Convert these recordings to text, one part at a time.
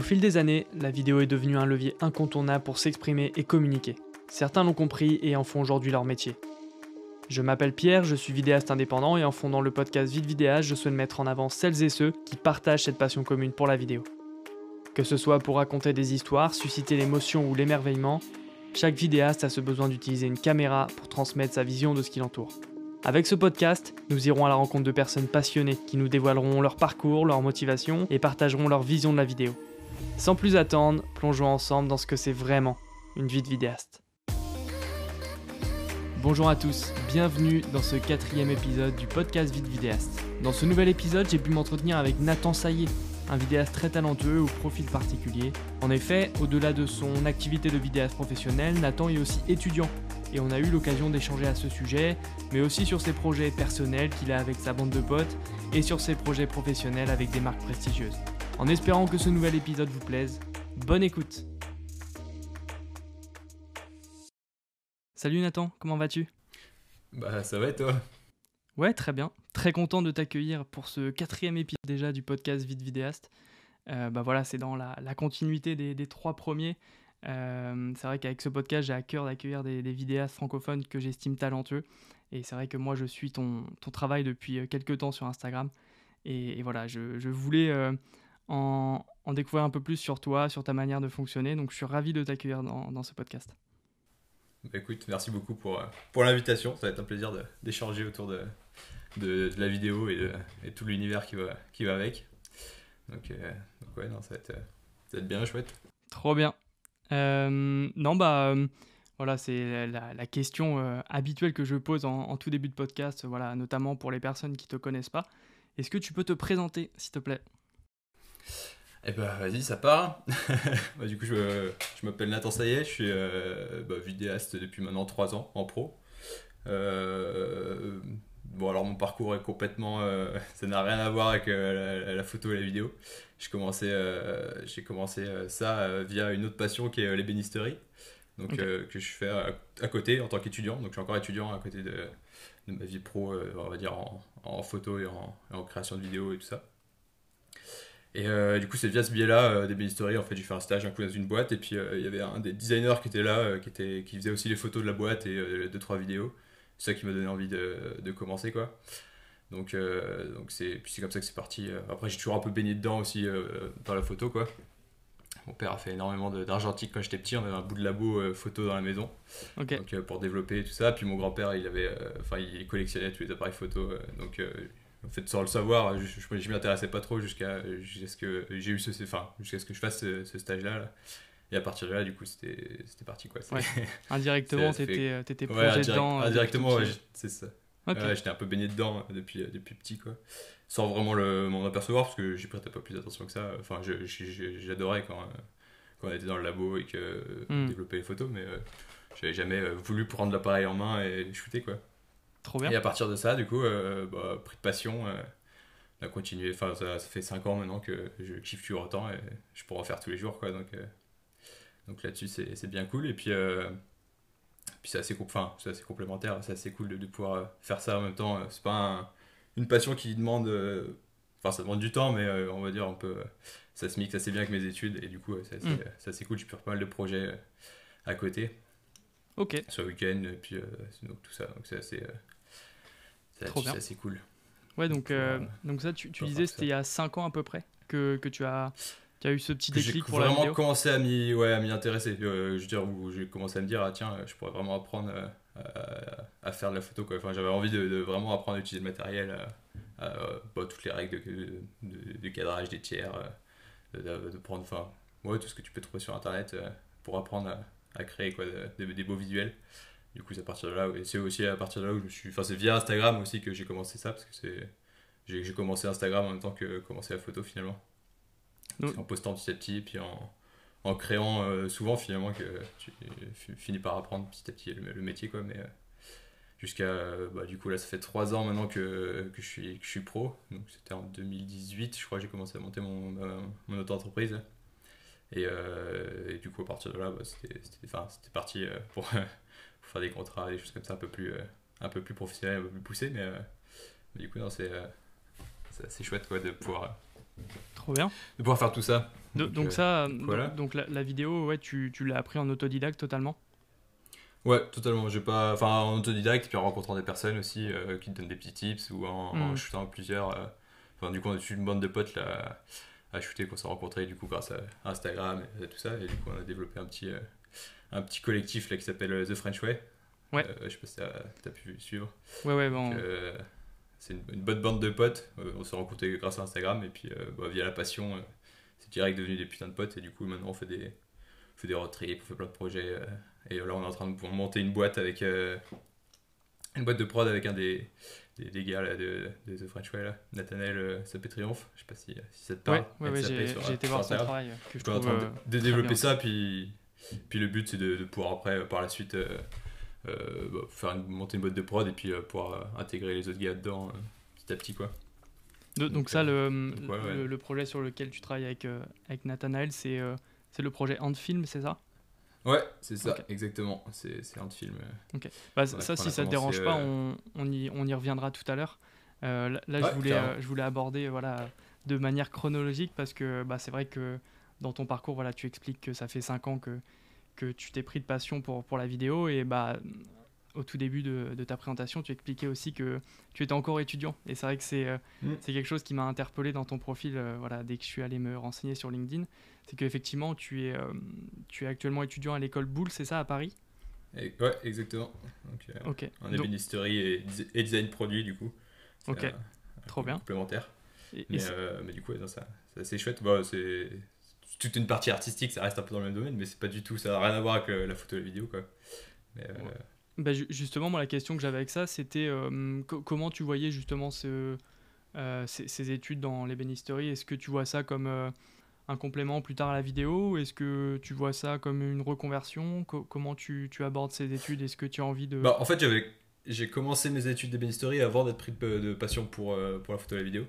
Au fil des années, la vidéo est devenue un levier incontournable pour s'exprimer et communiquer. Certains l'ont compris et en font aujourd'hui leur métier. Je m'appelle Pierre, je suis vidéaste indépendant et en fondant le podcast Vite Vidéaste, je souhaite mettre en avant celles et ceux qui partagent cette passion commune pour la vidéo. Que ce soit pour raconter des histoires, susciter l'émotion ou l'émerveillement, chaque vidéaste a ce besoin d'utiliser une caméra pour transmettre sa vision de ce qui l'entoure. Avec ce podcast, nous irons à la rencontre de personnes passionnées qui nous dévoileront leur parcours, leur motivation et partageront leur vision de la vidéo. Sans plus attendre, plongeons ensemble dans ce que c'est vraiment une vie de vidéaste. Bonjour à tous, bienvenue dans ce quatrième épisode du podcast Vite Vidéaste. Dans ce nouvel épisode, j'ai pu m'entretenir avec Nathan Saillé, un vidéaste très talentueux au profil particulier. En effet, au-delà de son activité de vidéaste professionnel, Nathan est aussi étudiant et on a eu l'occasion d'échanger à ce sujet, mais aussi sur ses projets personnels qu'il a avec sa bande de potes et sur ses projets professionnels avec des marques prestigieuses. En espérant que ce nouvel épisode vous plaise, bonne écoute Salut Nathan, comment vas-tu? Bah ça va et toi? Ouais, très bien. Très content de t'accueillir pour ce quatrième épisode déjà du podcast Vite Vidéaste. Euh, bah voilà, c'est dans la, continuité des, trois premiers. Euh, c'est vrai qu'avec ce podcast, j'ai à cœur d'accueillir des, vidéastes francophones que j'estime talentueux. Et c'est vrai que moi, je suis ton, travail depuis euh, quelques temps sur Instagram. Et, voilà, je, voulais en, découvrir un peu plus sur toi, sur ta manière de fonctionner. Donc je suis ravi de t'accueillir dans ce podcast. Bah, écoute, merci beaucoup pour, euh, pour l'invitation. Ça va être un plaisir d'échanger autour de, de, la vidéo et, et tout l'univers qui va, qui va avec. Donc, euh, ouais, non, ça, va être, ça va être bien chouette. Trop bien. Euh, non, bah voilà, c'est la, la, question habituelle que je pose en, en, tout début de podcast, voilà, notamment pour les personnes qui ne te connaissent pas. Est-ce que tu peux te présenter, s'il te plaît? Eh ben vas-y, ça part. Bah, du coup, je, je m'appelle Nathan Sayet, je suis euh, bah, vidéaste depuis maintenant 3 ans en pro. Euh, bon, alors mon parcours est complètement. Euh, ça n'a rien à voir avec la, photo et la vidéo. J'ai commencé, j'ai commencé ça via une autre passion qui est l'ébénisterie. Donc, que je fais à, côté en tant qu'étudiant. Donc, je suis encore étudiant à côté de, de ma vie pro, on va dire en, en photo et en, en création de vidéos et tout ça. Et euh, du coup, c'est via ce biais-là, euh, des History, en fait, j'ai fait un stage un coup dans une boîte, et puis euh, il y avait un des designers qui était là, qui, était, qui faisait aussi les photos de la boîte et deux, trois vidéos. C'est ça qui m'a donné envie de, de, commencer, quoi. Donc, donc c'est, puis c'est comme ça que c'est parti. Après, j'ai toujours un peu baigné dedans aussi dans la photo, quoi. Mon père a fait énormément d'argentique quand j'étais petit, on avait un bout de labo photo dans la maison. Donc, pour développer tout ça. Puis mon grand-père, il avait, enfin, il collectionnait tous les appareils photo. donc, en fait, sans le savoir, je, je, je m'y intéressais pas trop jusqu'à ce que j'ai eu ce, enfin, jusqu'à ce que je fasse ce, stage-là. Et à partir de là, du coup, c'était parti. Quoi. Indirectement, tu étais, étais plongé dedans. Euh, indirectement, c'est ça. J'étais un peu baigné dedans euh, depuis, depuis petit, quoi. Sans vraiment m'en apercevoir, parce que j'y prêtais pas plus attention que ça. Enfin, j'adorais quand, quand on était dans le labo et que hmm. développait les photos, mais j'avais jamais voulu prendre l'appareil en main et shooter, quoi. Trop bien. Et à partir de ça, du coup, euh, bah, pris de passion, euh, on a continué. Enfin, ça, fait 5 ans maintenant que je kiffe toujours autant et je pourrais en faire tous les jours, quoi. Donc, euh, donc là-dessus, c'est bien cool. Et puis, puis c'est assez, enfin, assez complémentaire. C'est assez cool de, pouvoir faire ça en même temps. C'est pas une passion qui demande. Enfin, ça demande du temps, mais on va dire, on peut, ça se mixe assez bien avec mes études. Et du coup, c'est mm. assez, cool. J'ai pu faire pas mal de projets à côté. Ok. Sur le week-end, et puis donc, tout ça. Donc c'est assez, c'est assez cool. Ouais, donc, euh, donc ça, tu, tu disais, c'était il y a 5 ans à peu près que, que tu as, tu as eu ce petit déclic pour la vidéo. J'ai vraiment commencé à m'y ouais, intéresser. Euh, je veux dire, où j'ai commencé à me dire, ah tiens, je pourrais vraiment apprendre euh, à, faire de la photo. Quoi. Enfin, J'avais envie de, vraiment apprendre à utiliser le matériel, bah, toutes les règles de, de, cadrage des tiers, de, prendre enfin, ouais, tout ce que tu peux trouver sur Internet pour apprendre à, créer quoi, des beaux visuels. Du coup c'est à partir de là c'est aussi à partir de là où je me suis enfin c'est via Instagram aussi que j'ai commencé ça parce que c'est j'ai commencé Instagram en même temps que commencer la photo finalement. En postant petit à petit puis en, en créant euh, souvent finalement que tu finis par apprendre petit à petit le, métier quoi. Mais euh, jusqu'à bah, du coup là ça fait trois ans maintenant que, que je suis que je suis pro. Donc c'était en 2018 je crois que j'ai commencé à monter mon, mon auto-entreprise et, euh, et, du coup à partir de là bah, c'était parti pour faire des contrats, des choses comme ça un peu plus, euh, un peu plus professionnelles, un peu plus poussées. Mais, euh, du coup, c'est, euh, c'est assez chouette quoi, de pouvoir. Trop bien. De pouvoir faire tout ça. Do- Donc, donc, euh, ça, voilà. donc la, la vidéo, ouais, tu, tu l'as appris en autodidacte totalement? Ouais, totalement. J'ai pas, enfin, en autodidacte, puis en rencontrant des personnes aussi euh, qui te donnent des petits tips ou en, en Mm. shootant plusieurs. euh, Enfin, du coup, on eu une bande de potes là à shooter qu'on s'est rencontrés du coup grâce à Instagram et tout ça. Et du coup, on a développé un petit, euh, un petit collectif là qui s'appelle euh, The French Way. Ouais. Euh, je sais pas si t'as as pu suivre. Ouais, ouais, bon. Euh, c'est une, une bonne bande de potes. Euh, on s'est rencontrés grâce à Instagram et puis bah, via la passion, c'est direct devenu des putains de potes. Et du coup, maintenant, on fait des, on fait des road trips, on fait plein de projets. et là, on est en train de monter une boîte avec une boîte de prod avec un des, des, des gars là, de, de The French Way, là, Nathanaël euh, Sapé Triomphe. Je sais pas si, si ça te parle. ouais, ouais, j'ai été voir son travail que je Je suis en train euh, de, de très développer ça, puis, puis le but c'est de, de pouvoir après, euh, par la suite, euh, euh, bah, faire une, monter une boîte de prod et puis euh, pouvoir euh, intégrer les autres gars dedans euh, petit à petit quoi. De- donc, Donc, ça, euh, le, donc, ouais, ouais. le, le projet sur lequel tu travailles avec, euh, avec Nathanaël, c'est euh, le projet Antfilm, c'est ça? Ouais, c'est ça, Ok. exactement. C'est un film. euh, Bah, Ouais, Ça, si ça te dérange pas, euh, on, on, y, on y reviendra tout à l'heure. Euh, là, là, Ouais, je, voulais, carrément. je voulais aborder voilà, de manière chronologique parce que bah, c'est vrai que dans ton parcours, voilà, tu expliques que ça fait 5 ans que, que tu t'es pris de passion pour, pour la vidéo et bah, au tout début de, de ta présentation, tu expliquais aussi que tu étais encore étudiant. Et c'est vrai que c'est euh, Mm. quelque chose qui m'a interpellé dans ton profil euh, voilà, dès que je suis allé me renseigner sur LinkedIn. C'est qu'effectivement, tu es, euh, tu es actuellement étudiant à l'école Boulle, c'est ça, à Paris? Et- ouais, exactement. Donc, euh, Ok. en Donc- ébénisterie et, et design produit du coup. Ok. un- un Trop bien. Complémentaire. et- Mais, du coup, ouais, c'est assez chouette. Bah, c'est toute une partie artistique, ça reste un peu dans le même domaine, mais c'est pas du tout, ça n'a rien à voir avec la photo et la vidéo quoi. Mais, Ouais. Bah, ju- justement, moi, la question que j'avais avec ça, c'était euh, co- comment tu voyais justement ce, euh, ces, ces études dans l'ébénisterie Est-ce que tu vois ça comme euh, un complément plus tard à la vidéo? Est-ce que tu vois ça comme une reconversion? Co- Comment tu, tu abordes ces études? Est-ce que tu as envie de... Bah, en fait, j'ai commencé mes études d'ébénisterie avant d'être pris de, de passion pour, euh, pour la photo et la vidéo.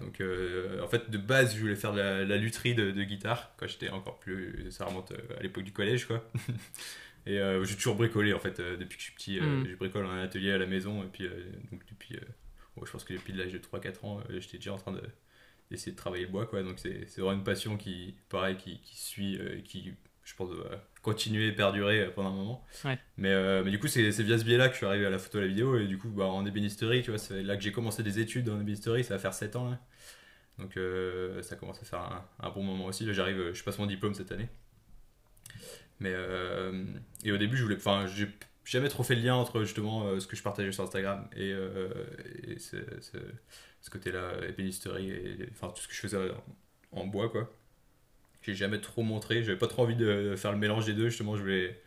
Donc, euh, en fait, de base, je voulais faire de la, la lutherie de, de guitare quand j'étais encore plus. Ça remonte à l'époque du collège, quoi. et euh, j'ai toujours bricolé, en fait, euh, depuis que je suis petit. euh, Mm. Je bricole en un atelier à la maison. Et puis, donc, depuis. je pense que depuis l'âge de 3-4 ans, j'étais déjà en train de, d'essayer de travailler le bois, quoi. Donc, c'est, vraiment une passion qui, pareil, qui, qui suit, et qui, je pense, va continuer et perdurer pendant un moment. Ouais. Mais, euh, mais du coup, c'est, c'est via ce biais-là que je suis arrivé à la photo et à la vidéo. Et du coup, bah, en ébénisterie, tu vois, c'est là que j'ai commencé des études en ébénisterie. Ça va faire 7 ans, là. Donc euh, ça commence à faire un, un bon moment aussi. Là j'arrive, je passe mon diplôme cette année. Mais euh, et au début je voulais, enfin j'ai jamais trop fait le lien entre justement euh, ce que je partageais sur Instagram et, euh, et ce, ce, côté-là, ébénisterie et enfin tout ce que je faisais en, en bois quoi. J'ai jamais trop montré, j'avais pas trop envie de faire le mélange des deux. Justement je voulais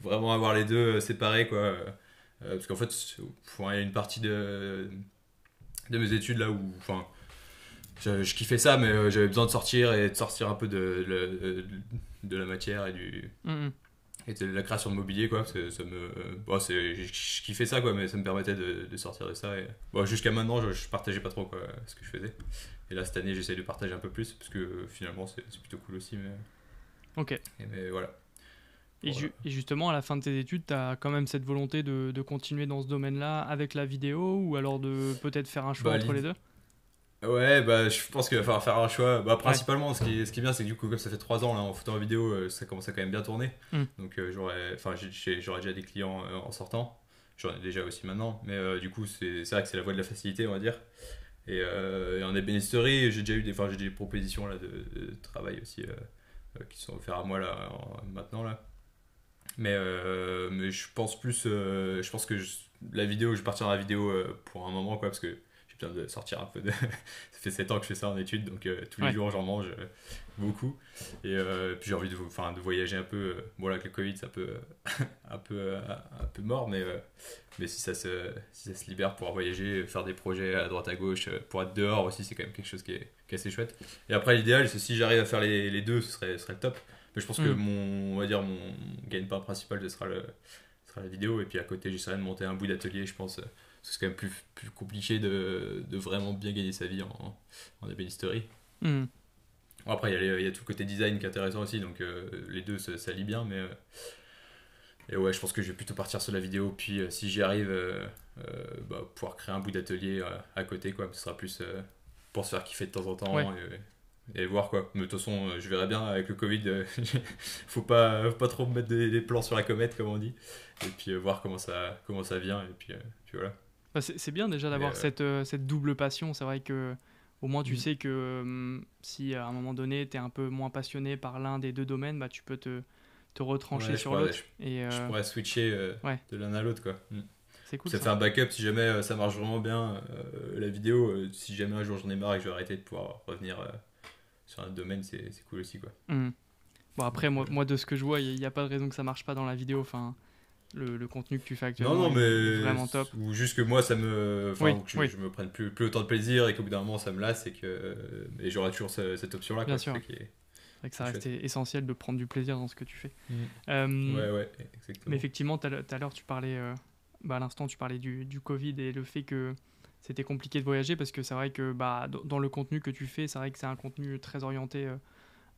vraiment avoir les deux séparés quoi. Parce qu'en fait il y a une partie de de mes études là où enfin je, je kiffais ça, mais euh, j'avais besoin de sortir et de sortir un peu de, de, de la matière et, du, Mm, mm. et de la création de mobilier, quoi. Parce que ça me, bon, c'est, je, je kiffais ça, quoi, mais ça me permettait de, de sortir de ça. Et, bon, jusqu'à maintenant, je, je partageais pas trop quoi, ce que je faisais. Et là, cette année, j'essaie de partager un peu plus, parce que euh, finalement, c'est, plutôt cool aussi. Mais, Ok. et, mais voilà. Et, Voilà. ju- et justement, à la fin de tes études, tu as quand même cette volonté de, de continuer dans ce domaine-là avec la vidéo ou alors de peut-être faire un choix Bah, entre les deux? Ouais, bah, je pense qu'il va falloir faire un choix. Bah, principalement, ce, qui est, ce qui est bien, c'est que du coup, comme ça fait 3 ans là, en photo en vidéo, euh, ça commence à quand même bien tourner. Mm. Donc, euh, j'aurais, enfin, déjà des clients euh, en sortant. J'en ai déjà aussi maintenant. Mais euh, du coup, c'est vrai que c'est la voie de la facilité, on va dire. Et, et en ébénisterie, j'ai déjà eu des, j'ai des propositions là, de, de travail aussi qui sont offertes à moi là, en- maintenant. Là. Mais, mais je pense plus. je pense que je- la vidéo, je vais partir dans la vidéo pour un moment, quoi, parce que de sortir un peu de. ça fait 7 ans que je fais ça en études, donc euh, tous les Ouais. jours j'en mange euh, beaucoup. Et euh, puis j'ai envie de, de voyager un peu. bon, là, avec le Covid, c'est un peu, un peu, un peu mort, mais, mais si, ça se, si ça se libère pour voyager, faire des projets à droite à gauche, pour être dehors aussi, c'est quand même quelque chose qui est, qui est assez chouette. Et après, l'idéal, c'est si j'arrive à faire les, les deux, ce serait, ce serait le top. Mais je pense que Mm. mon, on va dire, mon gagne-pain principal, ce sera, le, ce sera la vidéo. Et puis à côté, j'essaierai de monter un bout d'atelier, je pense. C'est quand même plus, plus compliqué de, de vraiment bien gagner sa vie en, en ébénisterie. Mm. Bon, après, il y, y a tout le côté design qui est intéressant aussi, donc euh, les deux ça, ça lie bien, mais. euh, et ouais, je pense que je vais plutôt partir sur la vidéo, puis euh, si j'y arrive, bah, pouvoir créer un bout d'atelier à côté, quoi. Ce sera plus pour se faire kiffer de temps en temps Ouais. et, et voir quoi. Mais de toute façon, je verrai bien avec le Covid. faut pas, faut pas trop me mettre des, plans sur la comète, comme on dit. Et puis voir comment ça, comment ça vient. Et puis, puis voilà. Bah, c'est bien déjà d'avoir cette, cette double passion. C'est vrai que au moins tu mm. sais que hum, si à un moment donné tu es un peu moins passionné par l'un des deux domaines, bah, tu peux te, te retrancher sur l'autre. Je, et, je pourrais switcher de l'un à l'autre. quoi. Mm ça, fait un backup si jamais euh, ça marche vraiment bien. Euh, la vidéo, euh, si jamais un jour j'en ai marre et que je vais arrêter de pouvoir revenir sur un domaine, c'est cool aussi. Quoi. Mmh. Bon, après, moi, moi, de ce que je vois, il n'y a, pas de raison que ça marche pas dans la vidéo. Enfin, le, le contenu que tu fais actuellement non, non, mais vraiment top. Ou juste que moi, ça me. Enfin, que je, me prenne plus, plus autant de plaisir et qu'au bout d'un moment, ça me lasse et que. Et j'aurai toujours cette option-là. Bien sûr. C'est que ça reste essentiel de prendre du plaisir dans ce que tu fais. Mmh. ouais, ouais, exactement. Mais effectivement, tout à l'heure, tu parlais bah, à l'instant, tu parlais du, du, Covid et le fait que c'était compliqué de voyager parce que c'est vrai que bah, dans le contenu que tu fais, c'est vrai que c'est un contenu très orienté euh,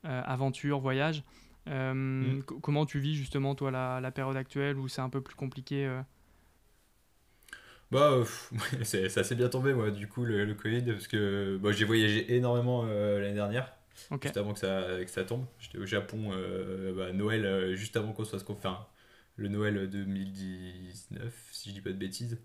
euh, aventure, voyage. Euh, mm. Comment tu vis justement, toi, la, la période actuelle où c'est un peu plus compliqué bah, c'est assez bien tombé, moi, du coup, le, Covid, parce que bah, j'ai voyagé énormément l'année dernière, juste avant que ça, que ça tombe. J'étais au Japon, bah, Noël, juste avant qu'on soit se enfin, le Noël 2019, si je dis pas de bêtises.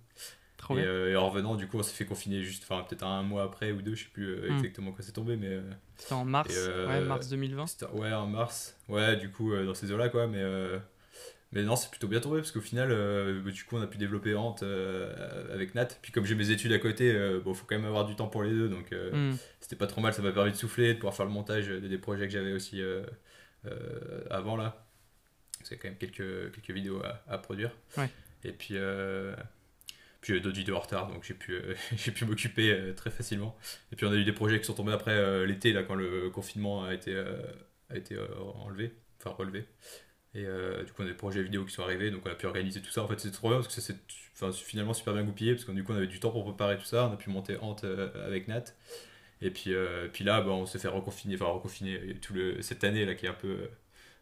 Euh, et, en revenant, du coup, on s'est fait confiner juste, enfin, peut-être un mois après ou deux, je sais plus euh, hmm. exactement quand c'est tombé, mais. Euh, c'était en mars, ouais, mars 2020. Ouais, en mars, ouais, du coup, dans ces eaux-là, quoi, mais. Mais non, c'est plutôt bien tombé parce qu'au final, bah, du coup, on a pu développer Hante avec Nat. Puis comme j'ai mes études à côté, bon, faut quand même avoir du temps pour les deux, donc hmm. c'était pas trop mal. Ça m'a permis de souffler, de pouvoir faire le montage des projets que j'avais aussi avant là. C'est quand même quelques, quelques vidéos à, produire. Et puis, euh, puis j'avais d'autres vidéos en retard, donc j'ai pu, euh, j'ai pu m'occuper euh, très facilement. Et puis on a eu des projets qui sont tombés après l'été, là, quand le confinement a été, a été enlevé, enfin relevé. Et du coup, on a des projets vidéo qui sont arrivés, donc on a pu organiser tout ça. En fait, c'est trop bien parce que c'est enfin, finalement super bien goupillé, parce que du coup, on avait du temps pour préparer tout ça. On a pu monter Hante avec Nat. Et puis, puis là, bah, on s'est fait reconfiner, enfin reconfiner cette année là qui est un peu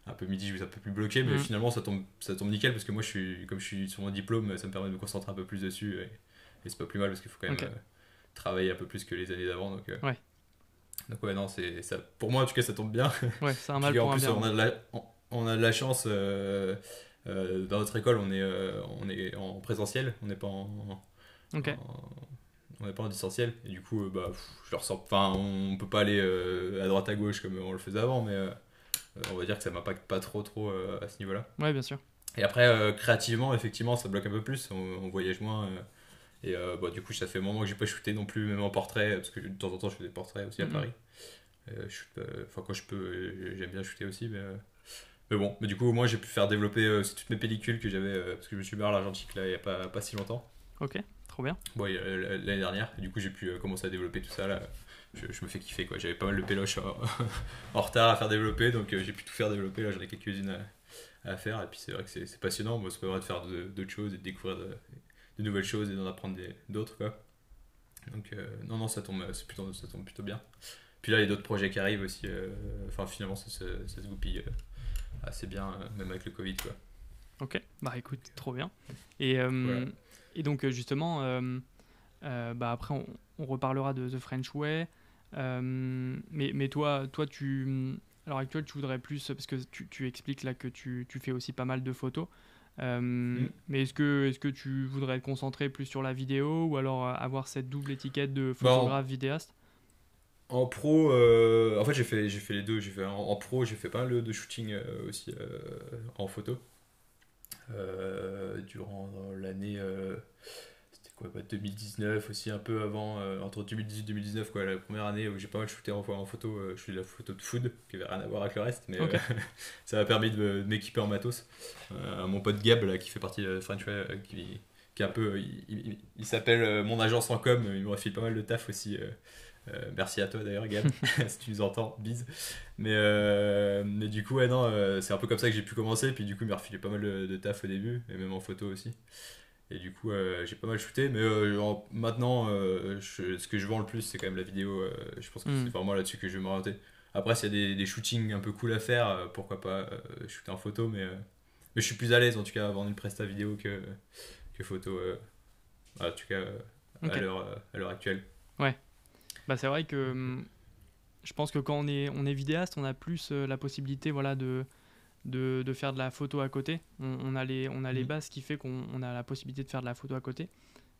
un peu midi, je suis un peu plus bloqué, mais mm. finalement ça tombe, ça tombe nickel parce que moi, je suis, comme je suis sur mon diplôme, ça me permet de me concentrer un peu plus dessus et, c'est pas plus mal parce qu'il faut quand même euh, travailler un peu plus que les années d'avant. Donc, euh, ouais. donc ouais, non, c'est ça. Pour moi, en tout cas, ça tombe bien. Ouais, c'est un mal pour en plus, On a, de la, on, a de la chance. Euh, dans notre école, on est, on est en présentiel, on n'est pas en, on n'est pas en distanciel et du coup bah je le ressens enfin on peut pas aller à droite à gauche comme on le faisait avant mais on va dire que ça m'impacte pas trop trop euh, à ce niveau-là. Ouais, bien sûr. Et après, euh, créativement, effectivement, ça bloque un peu plus, on, voyage moins. Euh, et bah, du coup, ça fait un moment que j'ai pas shooté non plus, même en portrait, parce que de temps en temps, je fais des portraits aussi à mhm. Paris. Enfin, quand je peux, j'aime bien shooter aussi, mais. Mais bon, mais du coup, moi j'ai pu faire développer toutes mes pellicules que j'avais, parce que je me suis barré à l'argentique là il n'y a pas, pas si longtemps. Ok, trop bien. Bon, l'année dernière, et du coup j'ai pu commencer à développer tout ça là je, me fais kiffer quoi. J'avais pas mal de péloches en, retard à faire développer, donc euh, j'ai pu tout faire développer. Là, j'en ai quelques-unes à, faire, et puis c'est vrai que c'est passionnant. Moi, ça permet de faire d'autres choses et de découvrir de, nouvelles choses et d'en apprendre d'autres quoi. Donc euh, non, non, ça tombe, plutôt, ça tombe plutôt bien. Puis là, il y a d'autres projets qui arrivent aussi. Euh, enfin, finalement, ça, se goupille assez bien, même avec le Covid quoi. Ok, bah écoute, trop bien. Et, et donc justement, bah après on, on, reparlera de The French Way. Euh, mais, mais toi, toi, tu, à l'heure actuelle, tu voudrais plus, parce que tu, tu expliques là que tu, tu, fais aussi pas mal de photos. Euh. Mais est-ce que, est que tu voudrais te concentrer plus sur la vidéo ou alors avoir cette double étiquette de bah, photographe vidéaste? En pro, euh, en fait j'ai fait, j'ai fait les deux. J'ai fait en, pro, j'ai fait pas mal de shooting aussi en photo durant l'année 2019 aussi un peu avant euh, entre 2018 et 2019 quoi la première année où j'ai pas mal shooté en, en photo euh, je suis de la photo de food qui avait rien à voir avec le reste mais euh, ça m'a permis de, m'équiper en matos. Mon pote Gab là, qui fait partie de French Way qui, qui est un peu il, s'appelle mon agence en com il me refile pas mal de taf aussi merci à toi d'ailleurs Gab si tu nous entends bise. Mais, mais du coup ouais non c'est un peu comme ça que j'ai pu commencer puis du coup il m'a refilé pas mal de, de taf au début et même en photo aussi et du coup, euh, j'ai pas mal shooté, mais euh, maintenant, euh, ce que je vends le plus, c'est quand même la vidéo. je pense que c'est mm. vraiment là-dessus que je vais m'orienter. Après, s'il y a des, des, shootings un peu cool à faire, pourquoi pas shooter en photo, mais, mais je suis plus à l'aise en tout cas à vendre une presta vidéo que, que photo. en tout cas, à l'heure actuelle. Ouais. Bah, c'est vrai que. je pense que quand on est, on est vidéaste, on a plus la possibilité voilà, de, de, de, faire de la photo à côté. On, a les, on a les mm. bases qui fait qu'on a la possibilité de faire de la photo à côté.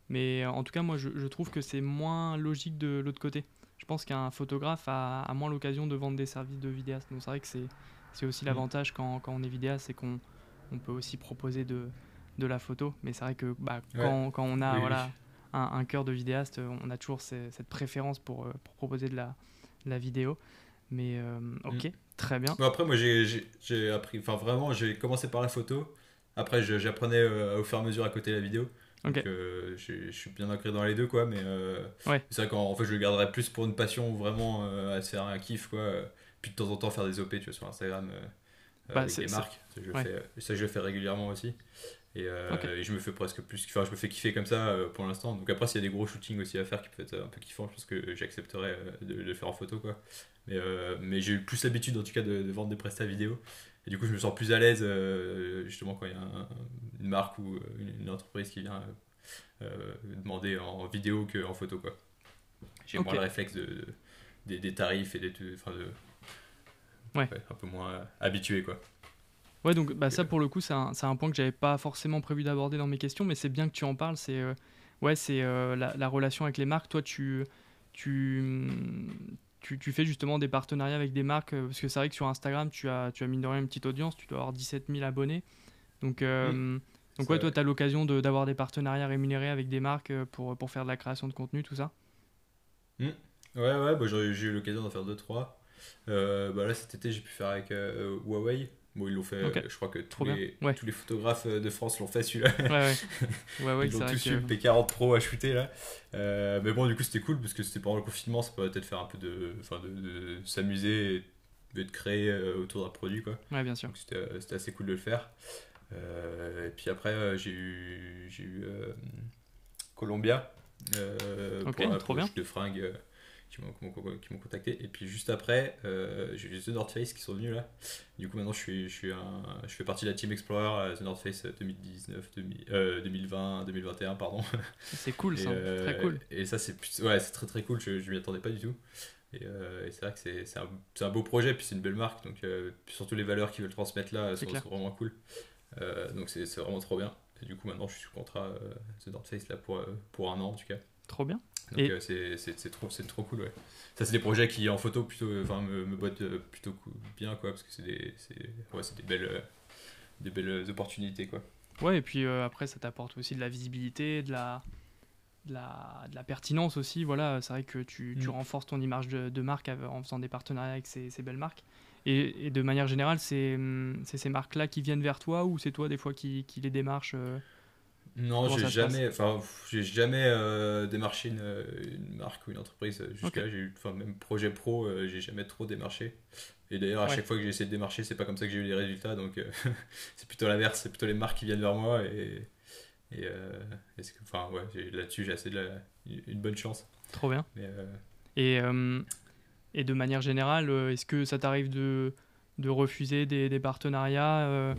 Mais en tout cas, moi, je, je trouve que c'est moins logique de l'autre côté. Je pense qu'un photographe a, a moins l'occasion de vendre des services de vidéaste. Donc c'est vrai que c'est aussi mm. l'avantage quand, quand, on est vidéaste, c'est qu'on on peut aussi proposer de, de la photo. Mais c'est vrai que bah, quand, quand, on a voilà, Un, un, cœur de vidéaste, on a toujours cette préférence pour, euh, pour proposer de la, la vidéo. Mais euh, ok, mm. très bien. après, moi, j'ai appris, enfin vraiment, j'ai commencé par la photo. Après, j'apprenais euh, au fur et à mesure à côté de la vidéo. Donc, je suis bien ancré dans les deux, quoi. Mais c'est vrai qu'en fait, je le garderais plus pour une passion vraiment à se faire un kiff, quoi. Puis de temps en temps, faire des OP, tu vois, sur Instagram. Bah, avec des marques, ça je, fais, ça je le fais régulièrement aussi. Euh, et, je me fais presque plus. Enfin, je me fais kiffer comme ça euh, pour l'instant. Donc après, s'il y a des gros shootings aussi à faire qui peuvent être un peu kiffants, je pense que j'accepterais euh, de, le faire en photo. quoi. Mais, mais j'ai eu plus l'habitude en tout cas de, vendre des prestats vidéo. Et du coup, je me sens plus à l'aise justement quand il y a une marque ou une, entreprise qui vient demander en vidéo qu'en photo. quoi. J'ai moins le réflexe de, des, tarifs et des. Enfin, de, ouais. un peu moins habitué quoi. Ouais, donc bah, ça pour le coup, c'est un, un, point que j'avais pas forcément prévu d'aborder dans mes questions, mais c'est bien que tu en parles. C'est euh, ouais, c'est euh, la, la, relation avec les marques. Toi, tu, tu, tu, tu, fais justement des partenariats avec des marques, euh, parce que c'est vrai que sur Instagram, tu as, tu as mine de rien une petite audience, tu dois avoir 17 000 abonnés. Donc, donc ouais, toi, tu as l'occasion d'avoir des partenariats rémunérés avec des marques pour, pour faire de la création de contenu, tout ça? Mmh. Ouais, ouais, bah, j'ai eu l'occasion d'en faire 2-3. bah là, cet été, j'ai pu faire avec Huawei. Bon, ils l'ont fait, je crois que tous les, tous les photographes euh, de France l'ont fait celui-là. Ouais, ouais. ils ont tous eu le P40 Pro à shooter là. Euh, mais bon, du coup, c'était cool parce que c'était pendant le confinement, ça peut peut-être faire un peu de, de, de s'amuser et de créer euh, autour d'un produit. Quoi. Ouais, bien sûr. C'était assez cool de le faire. et puis après, j'ai eu, j'ai eu Columbia pour la trop bien. de fringues qui m'ont contacté. Et puis juste après, euh, j'ai eu The North Face qui sont venus là. Du coup, maintenant, je, suis, je, suis un, je fais partie de la Team Explorer The North Face 2019, 2020, 2021, pardon. C'est cool ça, euh, très cool. Et ça, c'est ouais, très très cool, je, je m'y attendais pas du tout. Et, euh, et c'est vrai que c'est un, un, beau projet, puis c'est une belle marque, donc surtout les valeurs qu'ils veulent transmettre là sont, vraiment cool. donc c'est vraiment trop bien. Et du coup, maintenant, je suis sous contrat The North Face là pour, pour un an en tout cas. Trop bien. Donc euh, c'est trop, trop cool, ouais. Ça, c'est des projets qui, en photo, plutôt, enfin, me, me bottent euh, plutôt bien, quoi, parce que c'est des, ouais, des, belles, euh, des belles opportunités, quoi. Ouais, et puis après, ça t'apporte aussi de la visibilité, de la, de la, de la pertinence aussi. Voilà, c'est vrai que tu, tu mm. renforces ton image de, de, marque en faisant des partenariats avec ces, ces belles marques. Et, et, de manière générale, c'est ces marques-là qui viennent vers toi ou c'est toi des fois qui, qui les démarches non, j'ai jamais, enfin, j'ai jamais euh, démarché une, une, marque ou une entreprise jusqu'à. J'ai eu, enfin, même projet pro, euh, j'ai jamais trop démarché. Et d'ailleurs, à chaque fois que j'ai essayé de démarcher, c'est pas comme ça que j'ai eu les résultats. Donc, euh, c'est plutôt l'inverse. C'est plutôt les marques qui viennent vers moi. Et, et, enfin, ouais, là-dessus, j'ai assez de la, une bonne chance. Trop bien. et, et de manière générale, est-ce que ça t'arrive de, de refuser des, des partenariats